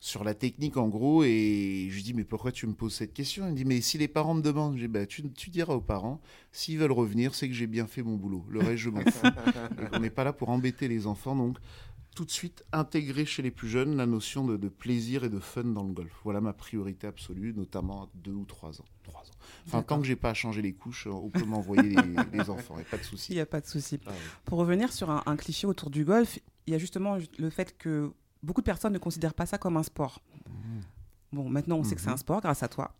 sur la technique en gros. Et je lui dis, mais pourquoi tu me poses cette question? Il me dit, mais si les parents me demandent, je dis, bah, tu, tu diras aux parents, s'ils veulent revenir, c'est que j'ai bien fait mon boulot. Le reste, je m'en fous. On n'est pas là pour embêter les enfants, donc tout de suite intégrer chez les plus jeunes la notion de, de plaisir et de fun dans le golf. Voilà ma priorité absolue, notamment à deux ou trois ans. Trois ans. Enfin, tant que j'ai pas à changer les couches, on peut m'envoyer les, les enfants, et pas de Il souci. n'y a pas de souci. Ah oui. Pour revenir sur un, un cliché autour du golf, il y a justement le fait que beaucoup de personnes ne considèrent pas ça comme un sport. Bon, maintenant on sait que c'est Mhm. un sport grâce à toi.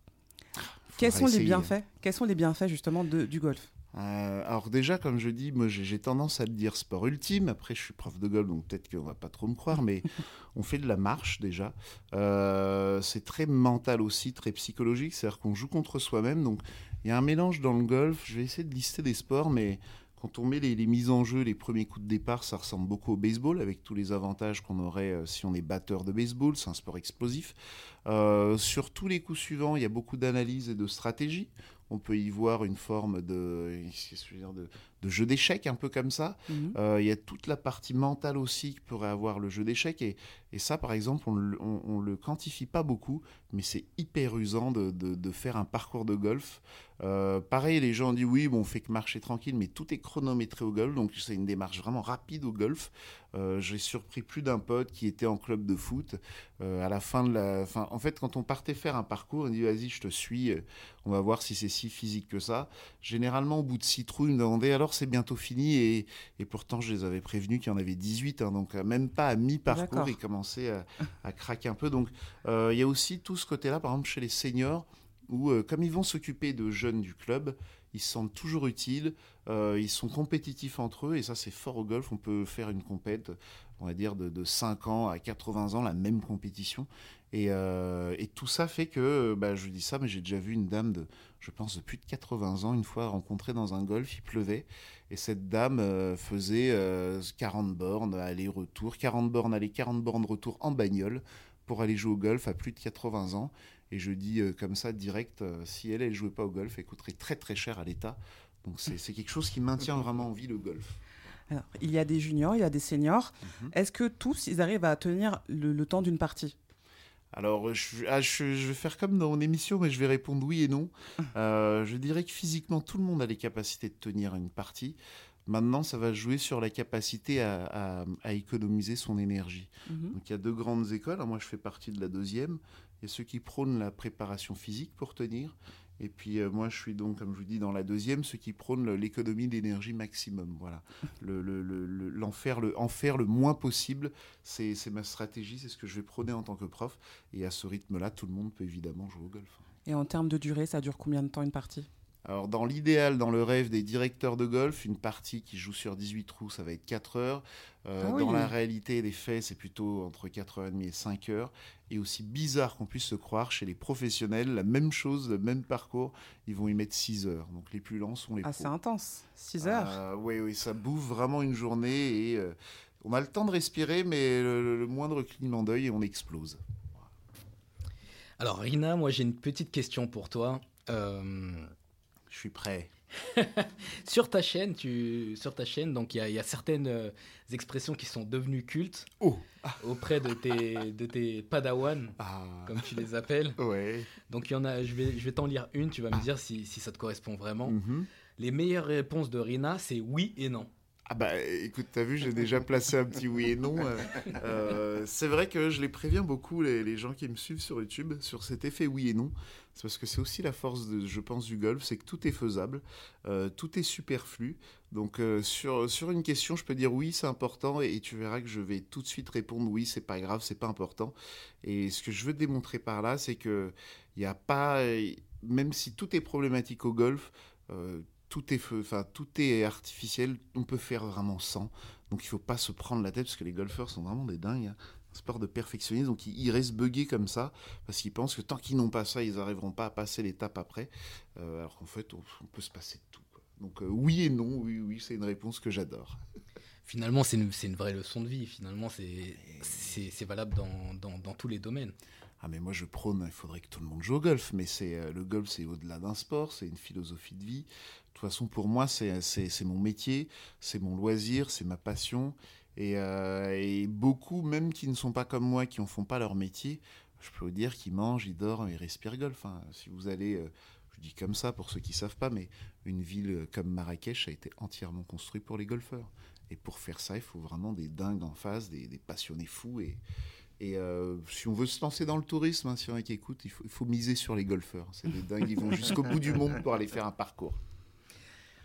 Quels sont les bienfaits? Quels sont les bienfaits justement de- du golf? Euh, alors déjà, comme je dis, moi j'ai tendance à le dire sport ultime. Après, je suis prof de golf, donc peut-être qu'on va pas trop me croire, mais on fait de la marche déjà. Euh, c'est très mental aussi, très psychologique. C'est-à-dire qu'on joue contre soi-même. Donc il y a un mélange dans le golf. Je vais essayer de lister des sports, mais quand on met les, les mises en jeu, les premiers coups de départ, ça ressemble beaucoup au baseball, avec tous les avantages qu'on aurait euh, si on est batteur de baseball. C'est un sport explosif. Euh, sur tous les coups suivants, il y a beaucoup d'analyse et de stratégie. On peut y voir une forme de, jeu d'échecs un peu comme ça. Mhm. Euh, Il y a toute la partie mentale aussi que pourrait avoir le jeu d'échecs. Et, et ça, par exemple, on on le quantifie pas beaucoup, mais c'est hyper usant de, de- de faire un parcours de golf. Euh, pareil, les gens disent oui, bon, on fait que marcher tranquille, mais tout est chronométré au golf, donc c'est une démarche vraiment rapide au golf. Euh, J'ai surpris plus d'un pote qui était en club de foot. Euh, à la fin de la, fin, en fait, quand on partait faire un parcours, on dit vas-y, je te suis, on va voir si c'est si physique que ça. Généralement, au bout de six trous, ils me demandaient alors c'est bientôt fini, et, et pourtant je les avais prévenus qu'il y en avait 18, hein, donc même pas à mi-parcours, ils commençaient à, craquer un peu. Donc euh, il y a aussi tout ce côté-là, par exemple chez les seniors, où euh, comme ils vont s'occuper de jeunes du club, ils se sentent toujours utiles, euh, ils sont compétitifs entre eux, et ça c'est fort au golf, on peut faire une compète, on va dire de, de 5 ans à 80 ans, la même compétition. Et, et tout ça fait que, bah, je dis ça, mais j'ai déjà vu une dame de, je pense, de plus de 80 ans, une fois rencontrée dans un golf, il pleuvait, et cette dame euh, faisait euh, 40 bornes aller-retour, 40 bornes aller, 40 bornes retour en bagnole pour aller jouer au golf à plus de 80 ans. Et je dis euh, comme ça direct, euh, si elle, elle jouait pas au golf, elle coûterait très très cher à l'État. Donc c'est quelque chose qui maintient vraiment en vie le golf. Alors, il y a des juniors, il y a des seniors. Mhm. Est-ce que tous, ils arrivent à tenir le, le temps d'une partie? Alors, je, ah, je- je vais faire comme dans mon émission, mais je vais répondre oui et non. Euh, je dirais que physiquement, tout le monde a les capacités de tenir une partie. Maintenant, ça va jouer sur la capacité à, à- à économiser son énergie. Mhm. Donc, il y a deux grandes écoles. Moi, je fais partie de la deuxième. Il y a ceux qui prônent la préparation physique pour tenir. Et puis, euh, moi, je suis donc, comme je vous dis, dans la deuxième, ceux qui prônent l'économie d'énergie maximum. Voilà. Le, le- moins possible, c'est ma stratégie, c'est ce que je vais prôner en tant que prof. Et à ce rythme-là, tout le monde peut évidemment jouer au golf. Et en termes de durée, ça dure combien de temps une partie? Alors, dans l'idéal, dans le rêve des directeurs de golf, une partie qui joue sur 18 trous, ça va être 4 heures. Euh, Ah oui. Dans la réalité, les faits, c'est plutôt entre 4h30 et 5 heures. Et aussi bizarre qu'on puisse se croire, chez les professionnels, la même chose, le même parcours, ils vont y mettre 6 heures. Donc, les plus lents sont les Ah, pros. c'est intense. 6 heures. Euh, oui, oui, ça bouffe vraiment une journée et euh, on a le temps de respirer, mais le, le- le moindre clignement d'œil et on explose. Alors Rina, moi j'ai une petite question pour toi. Je suis prêt. sur ta chaîne, tu, sur ta chaîne, donc il y, a- il y a certaines euh, expressions qui sont devenues cultes Oh auprès de tes, de tes padawans, Ah, comme tu les appelles. ouais. Donc il y en a, je vais, je vais t'en lire une, tu vas me dire si, si ça te correspond vraiment. Mhm. Les meilleures réponses de Rina, c'est oui et non. Ah bah écoute, t'as vu, j'ai déjà placé un petit oui et non. euh, euh, c'est vrai que je les préviens beaucoup, les, les gens qui me suivent sur YouTube, sur cet effet oui et non. C'est parce que c'est aussi la force, de, je pense, du golf, c'est que tout est faisable, euh, tout est superflu. Donc sur, sur une question, je peux dire oui, c'est important, et, tu verras que je vais tout de suite répondre oui, c'est pas grave, c'est pas important. Et ce que je veux démontrer par là, c'est que il y a pas, même si tout est problématique au golf, tout est feu, enfin tout est artificiel, on peut faire vraiment sans. Donc il faut pas se prendre la tête parce que les golfeurs sont vraiment des dingues. hein. Un sport de perfectionnisme, donc ils, ils restent buggés comme ça parce qu'ils pensent que tant qu'ils n'ont pas ça, ils n'arriveront pas à passer l'étape après. Euh, alors qu'en fait, on, on peut se passer de tout. quoi. Donc euh, oui et non, oui, oui, c'est une réponse que j'adore. Finalement, c'est une, une vraie leçon de vie. Finalement, c'est valable dans, dans, dans tous les domaines. Ah mais moi je prône, il faudrait que tout le monde joue au golf, mais c'est euh, le golf c'est au-delà d'un sport, c'est une philosophie de vie. De toute façon pour moi c'est mon métier, c'est mon loisir, c'est ma passion. Et, euh, beaucoup même qui ne sont pas comme moi, qui en font pas leur métier, je peux vous dire qu'ils mangent, ils dorment, ils respirent golf. hein. Si vous allez, euh, je dis comme ça pour ceux qui savent pas, mais une ville comme Marrakech a été entièrement construite pour les golfeurs. Et pour faire ça, il faut vraiment des dingues en face, des, passionnés fous et euh, si on veut se lancer dans le tourisme, hein, si on écoute, il faut, il faut miser sur les golfeurs. C'est des dingues, ils vont jusqu'au bout du monde pour aller faire un parcours.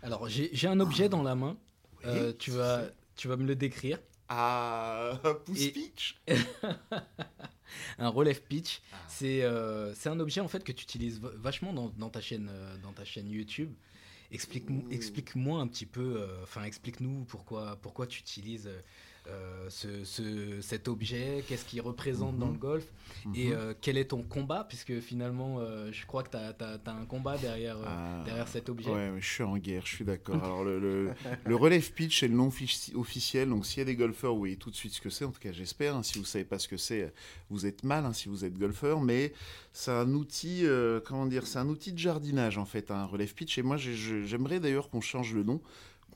Alors, j'ai un objet dans la main. Euh, tu, vas, tu vas me le décrire. Ah, pouce Et- pitch Un relève pitch. Ah. C'est euh, c'est un objet en fait que tu utilises va- vachement dans, dans ta chaîne euh, dans ta chaîne YouTube. Explique explique-moi un petit peu. Enfin, explique-nous pourquoi pourquoi tu utilises euh, ce, ce- cet objet. Qu'est-ce qu'il représente dans Mhm. le golf et Mhm. euh, quel est ton combat puisque finalement euh, je crois que tu as, un combat derrière Ah, derrière cet objet. Ouais, je suis en guerre, je suis d'accord. Alors, le, le, le relève pitch, c'est le nom offici- officiel. Donc, s'il y a des golfeurs, vous voyez tout de suite ce que c'est. En tout cas, j'espère. hein. Si vous savez pas ce que c'est, vous êtes mal hein, si vous êtes golfeur. Mais c'est un outil, comment dire, c'est un outil de jardinage, en fait, un relève pitch. Et moi, j'aimerais d'ailleurs qu'on change le nom,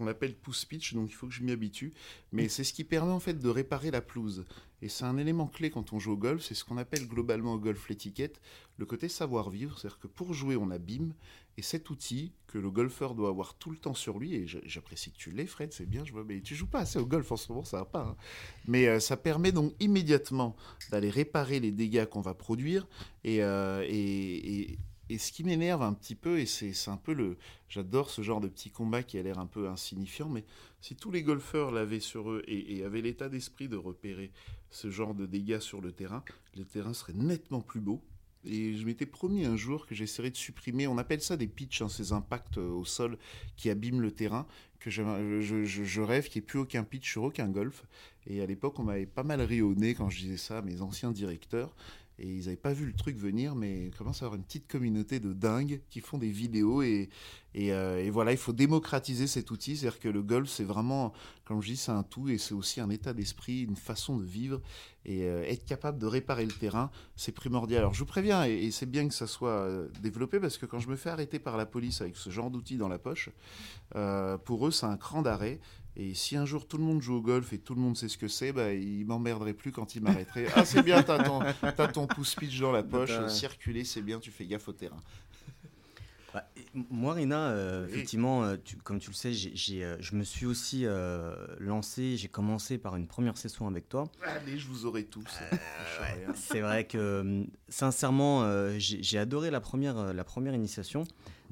qu'on l'appelle pouce pitch, donc il faut que je m'y habitue. Mais c'est ce qui permet en fait de réparer la pelouse. Et c'est un élément clé quand on joue au golf, c'est ce qu'on appelle globalement au golf l'étiquette, le côté savoir-vivre. C'est-à-dire que pour jouer, on abîme. Et cet outil que le golfeur doit avoir tout le temps sur lui, et j'apprécie que tu l'aies, Fred, c'est bien, je vois, mais tu joues pas assez au golf en ce moment, ça va pas. hein. Mais euh, ça permet donc immédiatement d'aller réparer les dégâts qu'on va produire. Et, euh, et, et- et ce qui m'énerve un petit peu, et c'est un peu le. J'adore ce genre de petit combat qui a l'air un peu insignifiant, mais si tous les golfeurs l'avaient sur eux et, avaient l'état d'esprit de repérer ce genre de dégâts sur le terrain, le terrain serait nettement plus beau. Et je m'étais promis un jour que j'essaierais de supprimer, on appelle ça des pitchs, hein, ces impacts euh, au sol qui abîment le terrain, que je, je- rêve qu'il n'y ait plus aucun pitch sur aucun golf. Et à l'époque, on m'avait pas mal nez quand je disais ça à mes anciens directeurs. Et ils n'avaient pas vu le truc venir, mais il commence à avoir une petite communauté de dingues qui font des vidéos. Et, euh, et voilà, il faut démocratiser cet outil. C'est-à-dire que le golf, c'est vraiment, comme je dis, c'est un tout. Et c'est aussi un état d'esprit, une façon de vivre. Et euh, être capable de réparer le terrain, c'est primordial. Alors je vous préviens, et, c'est bien que ça soit euh, développé, parce que quand je me fais arrêter par la police avec ce genre d'outil dans la poche, pour eux, c'est un cran d'arrêt. Et si un jour tout le monde joue au golf et tout le monde sait ce que c'est, bah, ils m'emmerderaient plus quand ils m'arrêteraient. Ah, c'est bien, t'as ton, ton pouce pitch dans la poche, euh, circuler, c'est bien, tu fais gaffe au terrain. Bah, moi, Rina, euh, Oui. effectivement, euh, tu- comme tu le sais, euh, je me suis aussi lancé, j'ai commencé par une première session avec toi. Allez, je vous aurai tous. C'est vrai que, sincèrement, j'ai, adoré la première, la première initiation.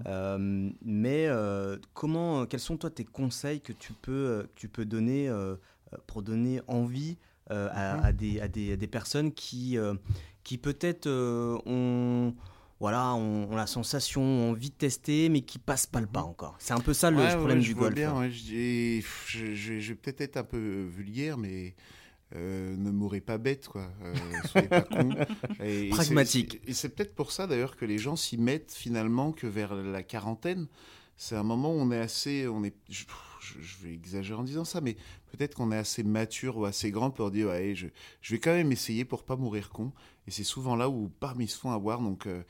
Euh, mais euh, comment, quels sont toi tes conseils que tu peux, euh, que tu peux donner euh, euh, pour donner envie euh, à, Mhm. à des, à, des, à des personnes qui, euh, qui peut-être euh, ont, voilà, ont, ont la sensation, ont envie de tester, mais qui passent pas le pas encore? C'est un peu ça le Mhm. Ouais, problème ouais, du vois golf. bien, ouais, je, et, pff, je- je- je vais peut-être être un peu vulgaire, mais euh, ne mourrez pas bête, quoi. Euh, soyez pas con. Et- Pragmatique. Et c'est peut-être pour ça, d'ailleurs, que les gens s'y mettent finalement que vers la quarantaine. C'est un moment où on est assez, on est, je, je- je vais exagérer en disant ça, mais peut-être qu'on est assez mature ou assez grand pour dire, ouais, je, je vais quand même essayer pour pas mourir con. Et c'est souvent là où, parmi ils se font avoir. Donc, euh,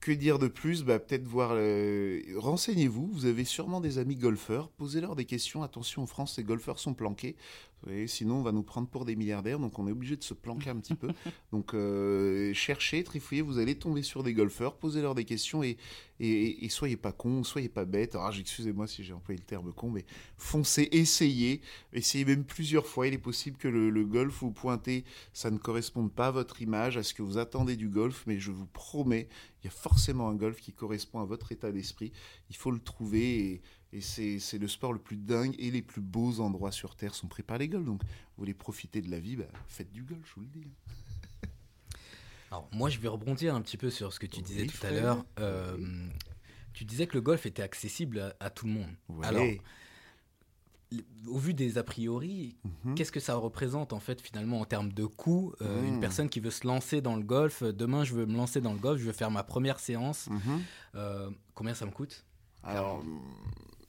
que dire de plus? Bah, Peut-être voir. euh, Renseignez-vous. Vous avez sûrement des amis golfeurs. Posez-leur des questions. Attention, en France, les golfeurs sont planqués. Sinon, on va nous prendre pour des milliardaires. Donc, on est obligé de se planquer un petit peu. Donc, euh, cherchez, trifouillez. Vous allez tomber sur des golfeurs. Posez-leur des questions et, et, et soyez pas cons, soyez pas bêtes. Alors, excusez-moi si j'ai employé le terme con, mais foncez, essayez. Essayez même plusieurs fois. Il est possible que le, le golf vous pointez, ça ne corresponde pas à votre image, à ce que vous attendez du golf. Mais je vous promets, il y a forcément un golf qui correspond à votre état d'esprit. Il faut le trouver et, et c'est le sport le plus dingue et les plus beaux endroits sur Terre sont pris par les golfs. Donc, vous voulez profiter de la vie, bah, faites du golf, je vous le dis. Alors, moi, je vais rebondir un petit peu sur ce que tu disais tout à l'heure. Euh, tu disais que le golf était accessible à, à tout le monde. Ouais. Alors, au vu des a priori, Mhm. qu'est-ce que ça représente en fait finalement en termes de coût euh, Mhm. Une personne qui veut se lancer dans le golf, euh, demain je veux me lancer dans le golf, je veux faire ma première séance. Mhm. Euh, combien ça me coûte? Alors,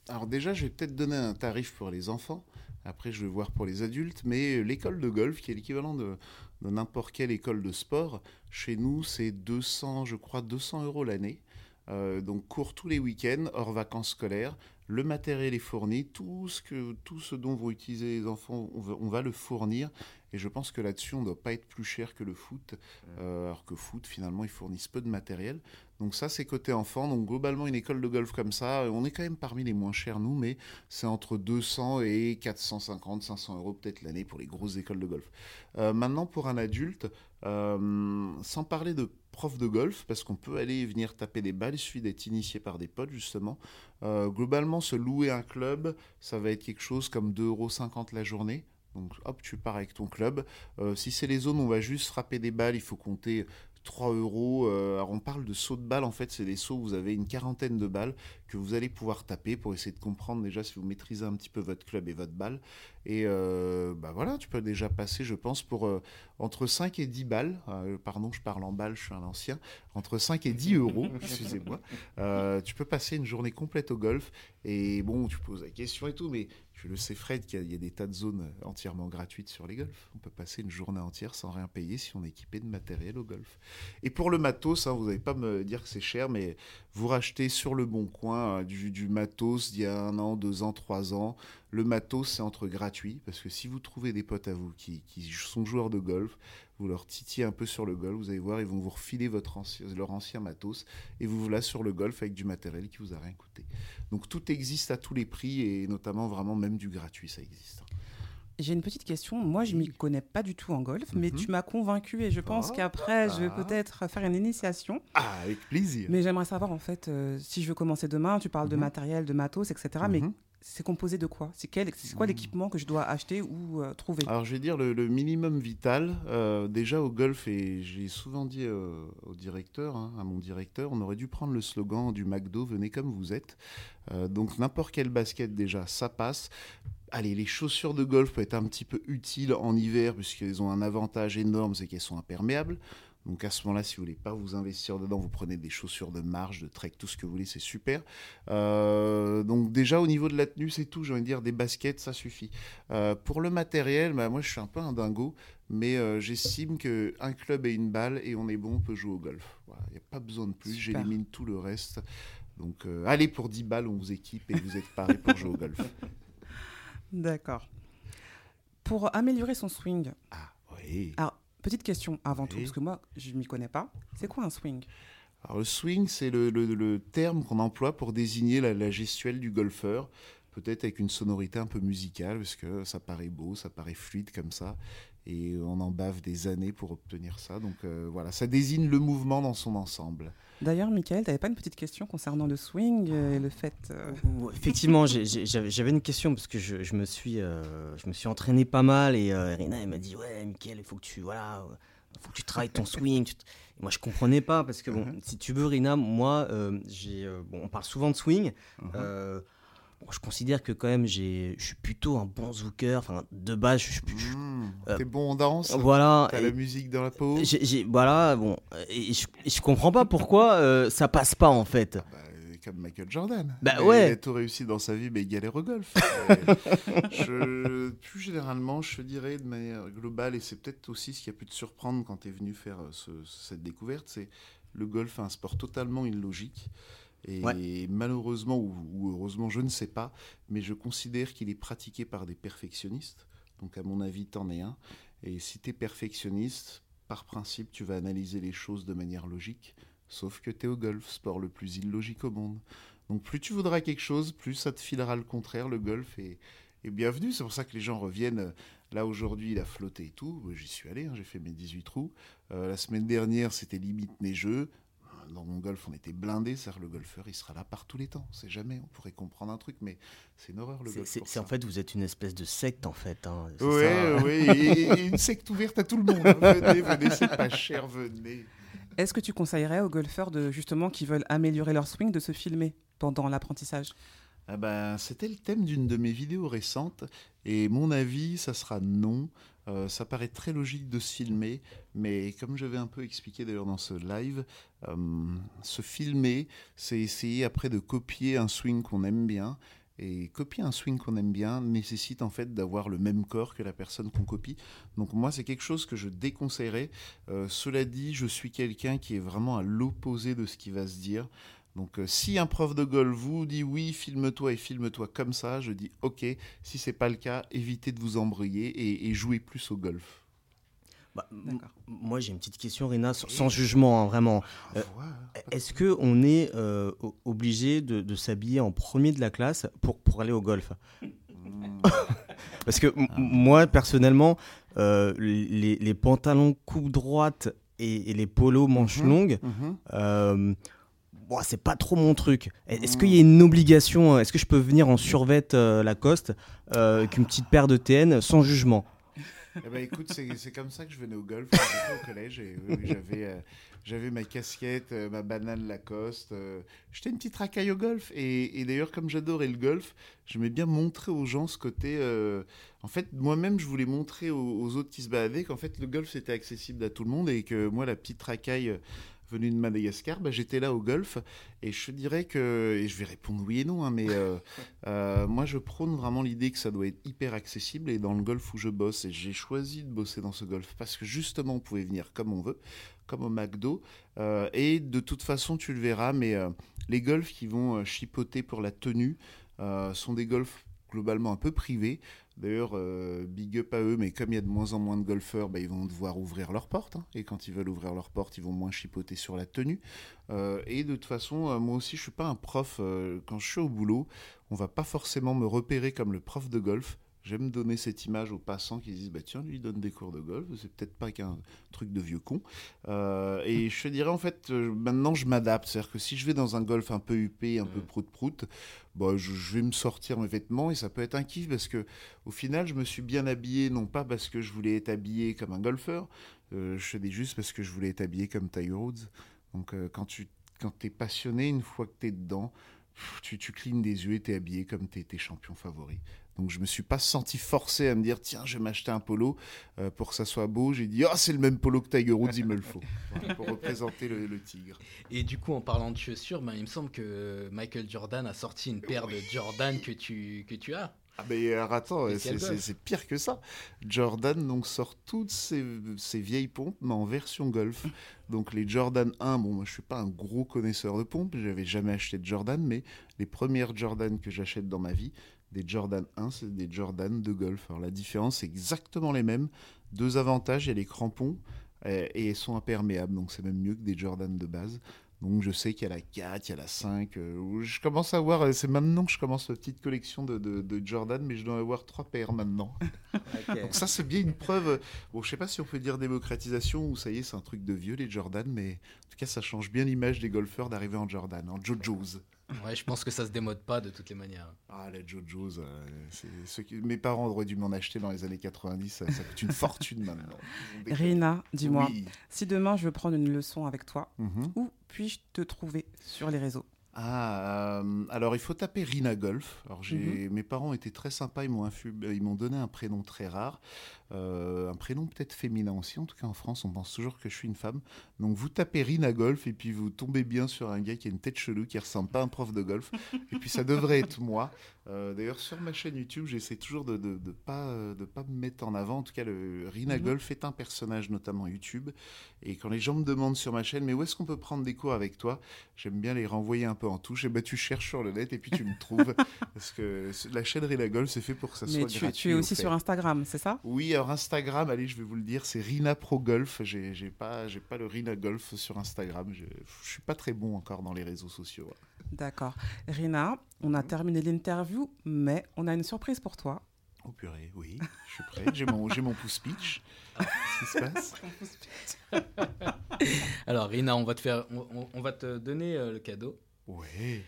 alors déjà, je vais peut-être donner un tarif pour les enfants. Après, je vais voir pour les adultes. Mais l'école de golf, qui est l'équivalent de, n'importe quelle école de sport, chez nous, c'est 200, je crois, 200 euros l'année. Euh, donc, cours tous les week-ends, hors vacances scolaires. Le matériel est fourni. Tout ce, que, tout ce dont vont utiliser les enfants, on va le fournir. Et je pense que là-dessus, on ne doit pas être plus cher que le foot. Euh, alors que foot, finalement, ils fournissent peu de matériel. Donc ça, c'est côté enfant. Donc globalement, une école de golf comme ça, on est quand même parmi les moins chers, nous, mais c'est entre 200 et 450, 500 euros peut-être l'année pour les grosses écoles de golf. Euh, maintenant, pour un adulte, euh, sans parler de prof de golf, parce qu'on peut aller venir taper des balles, il suffit d'être initié par des potes, justement. Euh, globalement, se louer un club, ça va être quelque chose comme 2,50 euros la journée. Donc hop, tu pars avec ton club. Euh, si c'est les zones où on va juste frapper des balles, il faut compter 3 euros. Euh, alors on parle de sauts de balles, en fait, c'est des sauts où vous avez une quarantaine de balles que vous allez pouvoir taper pour essayer de comprendre déjà si vous maîtrisez un petit peu votre club et votre balle. Et euh, bah voilà, tu peux déjà passer, je pense, pour euh, entre 5 et 10 balles. Euh, pardon, je parle en balles, je suis un ancien. Entre 5 et 10 euros, excusez-moi. Euh, tu peux passer une journée complète au golf. Et bon, tu poses la question et tout, mais Je le sais, Fred, qu'il y, a- il y a des tas de zones entièrement gratuites sur les golfs. On peut passer une journée entière sans rien payer si on est équipé de matériel au golf. Et pour le matos, hein, vous n'allez pas me dire que c'est cher, mais vous rachetez sur le bon coin euh, du, matos d'il y a un an, deux ans, trois ans. Le matos, c'est entre gratuit, parce que si vous trouvez des potes à vous qui, sont joueurs de golf, vous leur titillez un peu sur le golf, vous allez voir, ils vont vous refiler votre leur ancien matos, et vous voilà sur le golf avec du matériel qui vous a rien coûté. Donc tout existe à tous les prix, et notamment vraiment même du gratuit, ça existe. J'ai une petite question. Moi, je m'y connais pas du tout en golf, mais Mhm. tu m'as convaincu et je pense Ah, qu'après, je vais ah. peut-être faire une initiation. Ah, avec plaisir. Mais j'aimerais savoir, en fait, euh, si je veux commencer demain, tu parles de Mhm. matériel, de matos, etc. Mais Mhm. C'est composé de quoi? C'est quel- c'est quoi Mhm. l'équipement que je dois acheter ou euh, trouver? Alors je vais dire le, le minimum vital. euh, déjà au golf, et j'ai souvent dit euh, au directeur, hein, à mon directeur, on aurait dû prendre le slogan du McDo, venez comme vous êtes. Donc n'importe quelle basket déjà, ça passe. Allez, les chaussures de golf peuvent être un petit peu utiles en hiver puisqu'elles ont un avantage énorme, c'est qu'elles sont imperméables. Donc à ce moment-là, si vous voulez pas vous investir dedans, vous prenez des chaussures de marche, de trek, tout ce que vous voulez, c'est super. Euh, donc déjà au niveau de la tenue, c'est tout. J'ai envie de dire des baskets, ça suffit. Euh, pour le matériel, bah, moi je suis un peu un dingo, mais euh, j'estime que un club et une balle et on est bon, on peut jouer au golf. Il n'y a pas besoin de plus. J'élimine tout le reste. Donc allez pour 10 balles, on vous équipe et vous êtes paré pour jouer au golf. D'accord. Pour améliorer son swing, Ah oui. alors, petite question avant tout, parce que moi, je m'y connais pas. C'est quoi un swing? Alors, le swing, c'est le, le- le terme qu'on emploie pour désigner la, la gestuelle du golfeur, peut-être avec une sonorité un peu musicale, parce que ça paraît beau, ça paraît fluide comme ça, et on en bave des années pour obtenir ça. Donc euh, voilà, ça désigne le mouvement dans son ensemble. D'ailleurs, Michael, tu n'avais pas une petite question concernant le swing euh, et le fait. euh, Effectivement, j'avais une question parce que je, je me, suis, euh, je me suis entraîné pas mal et euh, Rina elle m'a dit Ouais, Mickaël, il faut que tu, voilà, faut que tu travailles ton swing. moi, je comprenais pas parce que, bon, si tu veux, Rina, moi, euh, j'ai, euh, bon, on parle souvent de swing. euh, bon, je considère que quand même, j'ai- je suis plutôt un bon zooker. Enfin, de base, je suis. je- T'es bon en danse voilà. T'as la musique dans la peau voilà, bon, et je, je comprends pas pourquoi euh, ça passe pas en fait. Bah, euh, comme Michael Jordan. Bah, ouais. Il a tout réussi dans sa vie, mais il galère au golf. Euh, je, plus généralement, je dirais de manière globale, et c'est peut-être aussi ce qui a pu te surprendre quand tu es venu faire euh, ce- cette découverte, c'est le golf est un sport totalement illogique. Et malheureusement, ou, ou heureusement, je ne sais pas, mais je considère qu'il est pratiqué par des perfectionnistes. Donc à mon avis, t'en es un. Et si tu es perfectionniste, par principe, tu vas analyser les choses de manière logique. Sauf que tu es au golf, sport le plus illogique au monde. Donc plus tu voudras quelque chose, plus ça te filera le contraire. Le golf est, est bienvenu. C'est pour ça que les gens reviennent. euh, Là aujourd'hui, il a flotté et tout. J'y suis allé, hein, j'ai fait mes 18 trous. Euh, la semaine dernière, c'était limite neigeux. Dans mon golf, on était blindé. C'est-à-dire le golfeur, il sera là par tous les temps. C'est jamais. On pourrait comprendre un truc, mais c'est une horreur le C'est- golf. C'est c'est en fait, vous êtes une espèce de secte en fait. hein, c'est Ouais, ça ouais, et, et une secte ouverte à tout le monde. hein. Venez, venez, c'est pas cher, venez. Est-ce que tu conseillerais aux golfeurs de, justement qui veulent améliorer leur swing de se filmer pendant l'apprentissage? Ah ben, c'était le thème d'une de mes vidéos récentes, et mon avis, ça sera non. Euh, ça paraît très logique de se filmer, mais comme j'avais un peu expliqué d'ailleurs dans ce live, euh, se filmer, c'est essayer après de copier un swing qu'on aime bien. Et copier un swing qu'on aime bien nécessite en fait d'avoir le même corps que la personne qu'on copie. Donc moi, c'est quelque chose que je déconseillerais. Euh, cela dit, je suis quelqu'un qui est vraiment à l'opposé de ce qui va se dire. Donc euh, si un prof de golf vous dit oui, filme-toi et filme-toi comme ça, je dis ok. Si c'est pas le cas, évitez de vous embrouiller et, et jouez plus au golf. Bah, moi, j'ai une petite question, Rina, sans, sans jugement, hein, vraiment. Euh, Voilà. Est-ce que on est euh, obligé de, de s'habiller en premier de la classe pour, pour aller au golf? Mm. Parce que m- moi, personnellement, euh, les, les pantalons coupe droite et, et les polos manches Mhm. longues, Mhm. Euh, bon, c'est pas trop mon truc. Est-ce qu'il y a une obligation Est-ce que je peux venir en survêt euh, Lacoste euh, avec une petite paire de TN sans jugement? Eh ben, écoute, c'est comme ça que je venais au golf au collège. Et, oui, oui, j'avais, euh, j'avais ma casquette, euh, ma banane Lacoste. euh, J'étais une petite racaille au golf. Et, et d'ailleurs, comme j'adorais le golf, j'aimais bien montrer aux gens ce côté. euh, En fait, moi-même, je voulais montrer aux, aux autres qui se baladaient qu'en fait, le golf, c'était accessible à tout le monde. Et que moi, la petite racaille venu de Madagascar, bah, j'étais là au golf et je dirais que, et je vais répondre oui et non, hein, mais euh, euh, moi je prône vraiment l'idée que ça doit être hyper accessible et dans le golf où je bosse, et j'ai choisi de bosser dans ce golf parce que justement on pouvait venir comme on veut, comme au McDo, euh, et de toute façon tu le verras, mais les golfs qui vont chipoter pour la tenue sont des golfs globalement un peu privés. D'ailleurs, euh, big up à eux, mais comme il y a de moins en moins de golfeurs, bah, ils vont devoir ouvrir leurs portes. hein. et quand ils veulent ouvrir leurs portes, ils vont moins chipoter sur la tenue. Euh, et de toute façon, euh, moi aussi, je suis pas un prof. quand je suis au boulot, on va pas forcément me repérer comme le prof de golf. J'aime donner cette image aux passants qui disent bah tiens lui il donne des cours de golf c'est peut-être pas qu'un truc de vieux con. Euh, et je te dirais en fait euh, maintenant je m'adapte. C'est à dire que si je vais dans un golf un peu huppé un peu prout prout bah, je, je vais me sortir mes vêtements et ça peut être un kiff parce que au final je me suis bien habillé non pas parce que je voulais être habillé comme un golfeur euh, je faisais juste parce que je voulais être habillé comme Tiger Woods. Donc euh, quand tu quand es passionné une fois que tu es dedans tu, tu clignes des yeux et t'es habillé comme tes, tes champions favoris. Donc je me suis pas senti forcé à me dire tiens je vais m'acheter un polo euh, pour que ça soit beau. J'ai dit oh c'est le même polo que Tiger Woods, il me le faut Voilà, pour représenter le, le tigre. Et du coup, en parlant de chaussures, ben, il me semble que Michael Jordan a sorti une paire de Jordan que tu, que tu as. Ah mais alors, attends, c'est- pire que ça. Jordan donc sort toutes ses, ses vieilles pompes mais en version golf. Donc les Jordan 1, bon moi je suis pas un gros connaisseur de pompes, j'avais jamais acheté de Jordan, mais les premières Jordan que j'achète dans ma vie, des Jordan 1, c'est des Jordan de golf. Alors la différence c'est exactement les mêmes. Deux avantages, il y a les crampons et elles sont imperméables, donc c'est même mieux que des Jordan de base. Donc je sais qu'il y a la 4, il y a la 5. euh, je commence à voir, euh, c'est maintenant que je commence ma petite collection de, de- de Jordan, mais je dois avoir trois paires maintenant. Donc ça c'est bien une preuve. euh, Bon, je sais pas si on peut dire démocratisation ou ça y est, c'est un truc de vieux les Jordan, mais en tout cas ça change bien l'image des golfeurs d'arriver en Jordan, en Jojos. Ouais, je pense que ça se démode pas de toutes les manières. Ah la Jojos, euh, c'est ceux qui... mes parents auraient dû m'en acheter dans les années 90, ça, ça coûte une fortune maintenant. Rina, dis-moi, Oui. si demain je veux prendre une leçon avec toi, Mhm. où puis-je te trouver sur les réseaux? Ah, euh, alors il faut taper Rina Golf. Alors j'ai, mes parents étaient très sympas, ils m'ont infu- ils m'ont donné un prénom très rare, Euh, un prénom peut-être féminin aussi. En tout cas en France, on pense toujours que je suis une femme. Donc vous tapez Rina Golf et puis vous tombez bien sur un gars qui a une tête chelou, qui ressemble pas à un prof de golf. et puis ça devrait être moi. Euh, D'ailleurs sur ma chaîne YouTube, j'essaie toujours de, de, de pas euh, de pas me mettre en avant. En tout cas, le Rina Mhm. Golf est un personnage notamment YouTube. Et quand les gens me demandent sur ma chaîne, mais où est-ce qu'on peut prendre des cours avec toi? J'aime bien les renvoyer un peu en touche. Et bah, tu cherches sur le net et puis tu me trouves. parce que la chaîne Rina Golf, c'est fait pour que ça Mais soit tu, gratuit. tu es au aussi sur Instagram, c'est ça? Oui, Instagram, allez, je vais vous le dire, c'est Rina Pro Golf. J'ai j'ai pas, j'ai pas le Rina Golf sur Instagram. Je, je suis pas très bon encore dans les réseaux sociaux. D'accord. Rina, on a terminé l'interview, mais on a une surprise pour toi. Oh purée, oui, je suis prêt. J'ai mon, j'ai mon pouce pitch. Qu'est-ce qui se passe? Alors, Rina, on va te, faire, on, on- on va te donner euh, le cadeau. Ouais.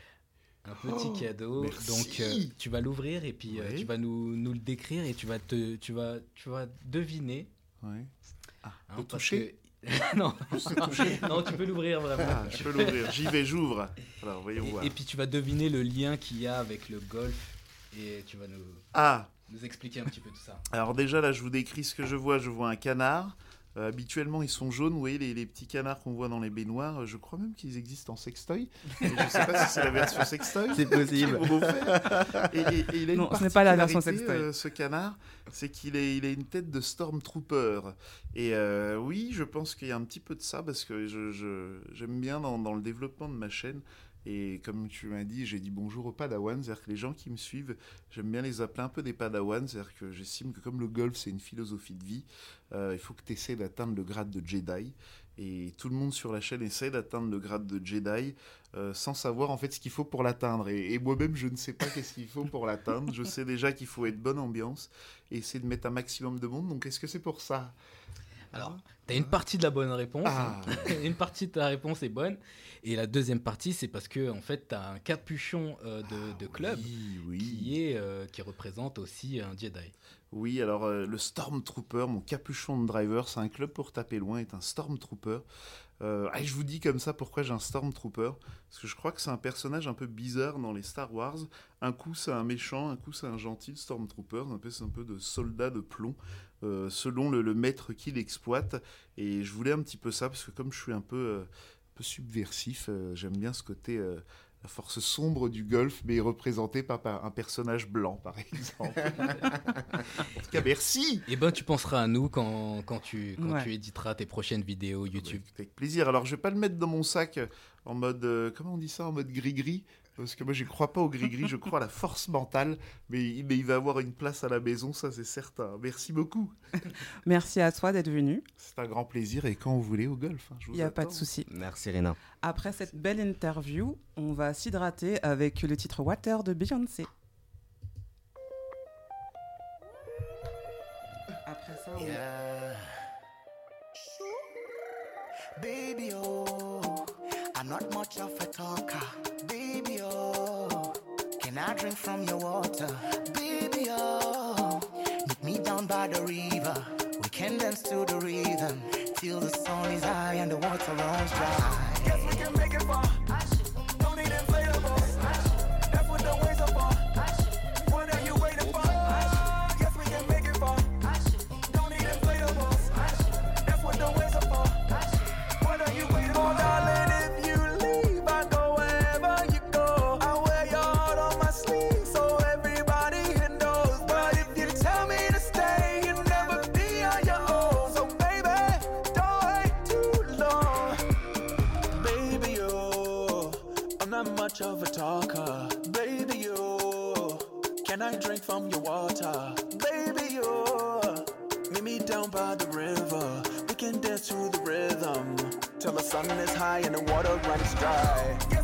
Un petit Oh, cadeau. merci. Donc, euh, tu vas l'ouvrir et puis euh, tu vas nous, nous le décrire et tu vas, te, tu vas, tu vas deviner. ouais. Ah, hein, toucher que- non. Toucher tu peux l'ouvrir vraiment. Ah, je peux l'ouvrir. J'y vais, j'ouvre. Alors, voyons voir. Et, et puis tu vas deviner le lien qu'il y a avec le golf et tu vas nous, Ah, nous expliquer un petit peu tout ça. Alors déjà là, je vous décris ce que je vois. Je vois un canard. Euh, habituellement, ils sont jaunes. Vous voyez les, les petits canards qu'on voit dans les baignoires. Je crois même qu'ils existent en sextoy. Mais je sais pas si c'est la version sextoy. C'est possible. Et, et- et il a une Non, ce n'est pas la version sextoy. euh, ce canard, c'est qu'il a, il a une tête de Stormtrooper. Et euh, oui, je pense qu'il y a un petit peu de ça parce que je, je- j'aime bien dans, dans le développement de ma chaîne. Et comme tu m'as dit, j'ai dit bonjour aux Padawans, c'est-à-dire que les gens qui me suivent, j'aime bien les appeler un peu des Padawans, c'est-à-dire que j'estime que comme le golf c'est une philosophie de vie, euh, il faut que tu essaies d'atteindre le grade de Jedi. Et tout le monde sur la chaîne essaie d'atteindre le grade de Jedi euh, sans savoir en fait ce qu'il faut pour l'atteindre. Et, et moi-même, je ne sais pas qu'est-ce qu'il faut pour l'atteindre. Je sais déjà qu'il faut être bonne ambiance et essayer de mettre un maximum de monde. Donc, est-ce que c'est pour ça? Alors, tu as une partie de la bonne réponse. Ah. une partie de ta réponse est bonne. Et la deuxième partie, c'est parce que en fait, tu as un capuchon euh, de, de club Oui, oui. qui, est, euh, qui représente aussi un Jedi. Oui, alors euh, le Stormtrooper, mon capuchon de driver, c'est un club pour taper loin, est un Stormtrooper. Euh, ah, je vous dis comme ça pourquoi j'ai un Stormtrooper. Parce que je crois que c'est un personnage un peu bizarre dans les Star Wars. Un coup c'est un méchant, un coup c'est un gentil Stormtrooper. Un peu, c'est un peu de soldat de plomb, euh, selon le, le maître qui l'exploite. Et je voulais un petit peu ça, parce que comme je suis un peu... euh, peu subversif. Euh, J'aime bien ce côté, euh, la force sombre du golf, mais représentée par, par un personnage blanc, par exemple. en tout cas, merci. Eh ben, tu penseras à nous quand, quand, tu, quand Ouais. tu éditeras tes prochaines vidéos YouTube. Avec plaisir. Alors, je vais pas le mettre dans mon sac en mode, euh, comment on dit ça, en mode gris-gris. Parce que moi, je ne crois pas au gris-gris, je crois à la force mentale. Mais, mais il va avoir une place à la maison, ça, c'est certain. Merci beaucoup. Merci à toi d'être venu. C'est un grand plaisir. Et quand vous voulez au golf, hein, Il n'y a pas de souci. Merci Rina. Après cette belle interview, on va s'hydrater avec le titre Water de Beyoncé. Après ça, on- Yeah. Baby, oh, I'm not much of a talker. Oh, I drink from your water? Baby, oh, meet me down by the river. We can dance to the rhythm till the sun is high and the water runs dry. Sun is high and the water runs dry.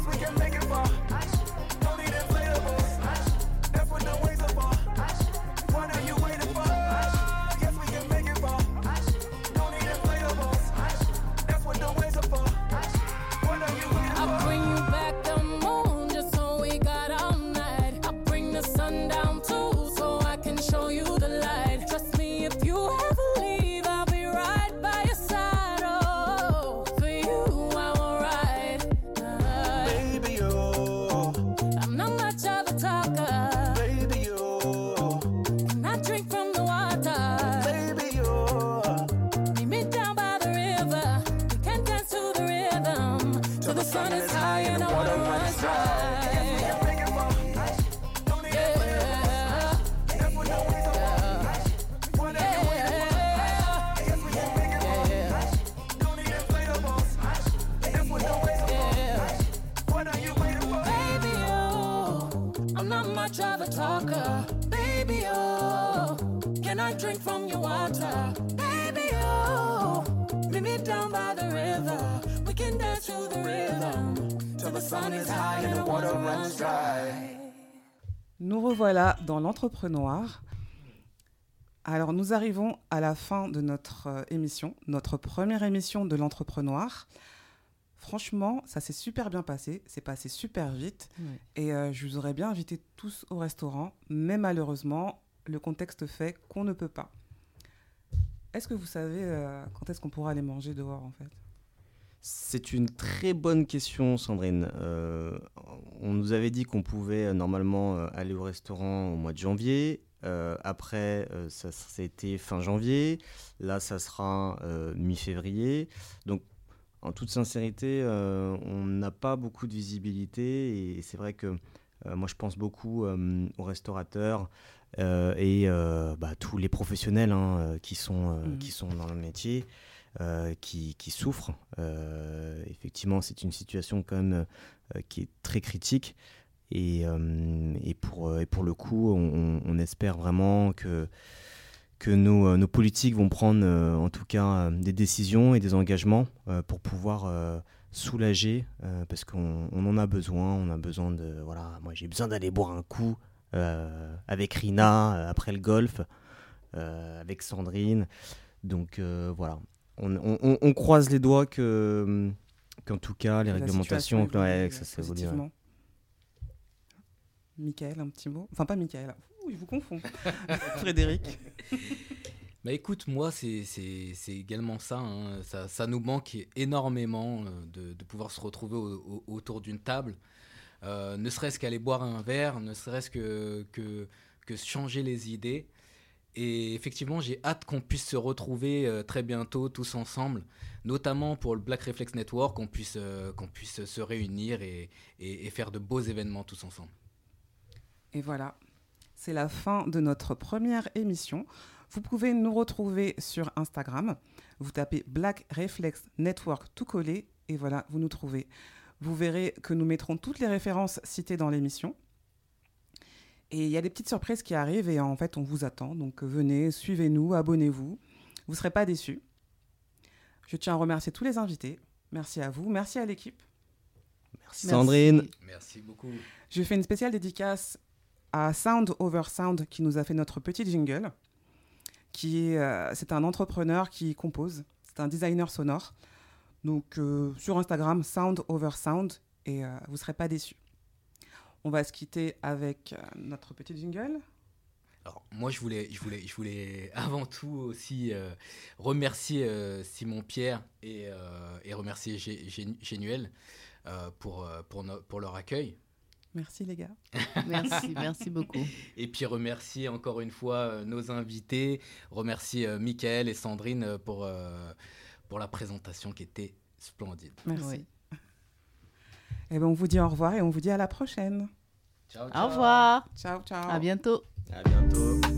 Revoilà dans l'entrepreneur. Alors nous arrivons à la fin de notre euh, émission, notre première émission de l'entrepreneur. Franchement, ça s'est super bien passé, c'est passé super vite et euh, je vous aurais bien invité tous au restaurant, mais malheureusement, le contexte fait qu'on ne peut pas. Est-ce que vous savez euh, quand est-ce qu'on pourra aller manger dehors en fait? C'est une très bonne question, Sandrine. Euh, on nous avait dit qu'on pouvait euh, normalement euh, aller au restaurant au mois de janvier. Euh, après, euh, ça, c'était fin janvier. Là, ça sera mi-février. Donc, en toute sincérité, on n'a pas beaucoup de visibilité. Et c'est vrai que moi, je pense beaucoup aux restaurateurs et bah, tous les professionnels hein, qui, sont, Mhm. qui sont dans le métier euh, qui, qui souffrent. Euh, effectivement, c'est une situation quand même euh, qui est très critique. Et, pour, le coup, on, espère vraiment que, nos, politiques vont prendre en tout cas des décisions et des engagements pour pouvoir soulager, parce qu'on on en a besoin. On a besoin de. Voilà, moi j'ai besoin d'aller boire un coup avec Rina après le golf, avec Sandrine. Donc voilà, on, on- on- on croise les doigts que, qu'en tout cas, les la réglementations, que, ouais, que ça s'évolue. ouais. Michael, un petit mot Enfin, pas Michael. Ouh, je vous confonds. Frédéric. Bah écoute, moi, c'est c'est- c'est également ça, hein. ça. Ça nous manque énormément euh, de, de pouvoir se retrouver au- au- autour d'une table. Euh, ne serait-ce qu'aller boire un verre, ne serait-ce que, que, que changer les idées. Et effectivement, j'ai hâte qu'on puisse se retrouver euh, très bientôt tous ensemble, notamment pour le Black Reflex Network, qu'on puisse, euh, puisse se réunir et, et- et faire de beaux événements tous ensemble. Et voilà, c'est la fin de notre première émission. Vous pouvez nous retrouver sur Instagram. Vous tapez Black Reflex Network tout collé et voilà, vous nous trouvez. Vous verrez que nous mettrons toutes les références citées dans l'émission. Et il y a des petites surprises qui arrivent et en fait, on vous attend. Donc venez, suivez-nous, abonnez-vous. Vous ne serez pas déçus. Je tiens à remercier tous les invités. Merci à vous. Merci à l'équipe. Merci Sandrine. Merci beaucoup. Je fais une spéciale dédicace à Sound Over Sound qui nous a fait notre petit jingle. Qui est, euh, c'est un entrepreneur qui compose. C'est un designer sonore. Donc euh, sur Instagram, Sound Over Sound et euh, vous ne serez pas déçus. On va se quitter avec euh, notre petit jingle. Alors, moi, je voulais, je voulais, je voulais avant tout aussi euh, remercier euh, Simon Pierre et, euh, et remercier Gé- Gé- Génuel euh, pour, pour, no- pour leur accueil. Merci les gars. Merci, merci beaucoup. Et puis remercier encore une fois euh, nos invités, remercier euh, Mickaël et Sandrine pour, euh, pour la présentation qui était splendide. Merci. Oui. Et ben on vous dit au revoir et on vous dit à la prochaine. Ciao, Au revoir. Ciao, ciao. À bientôt. À bientôt.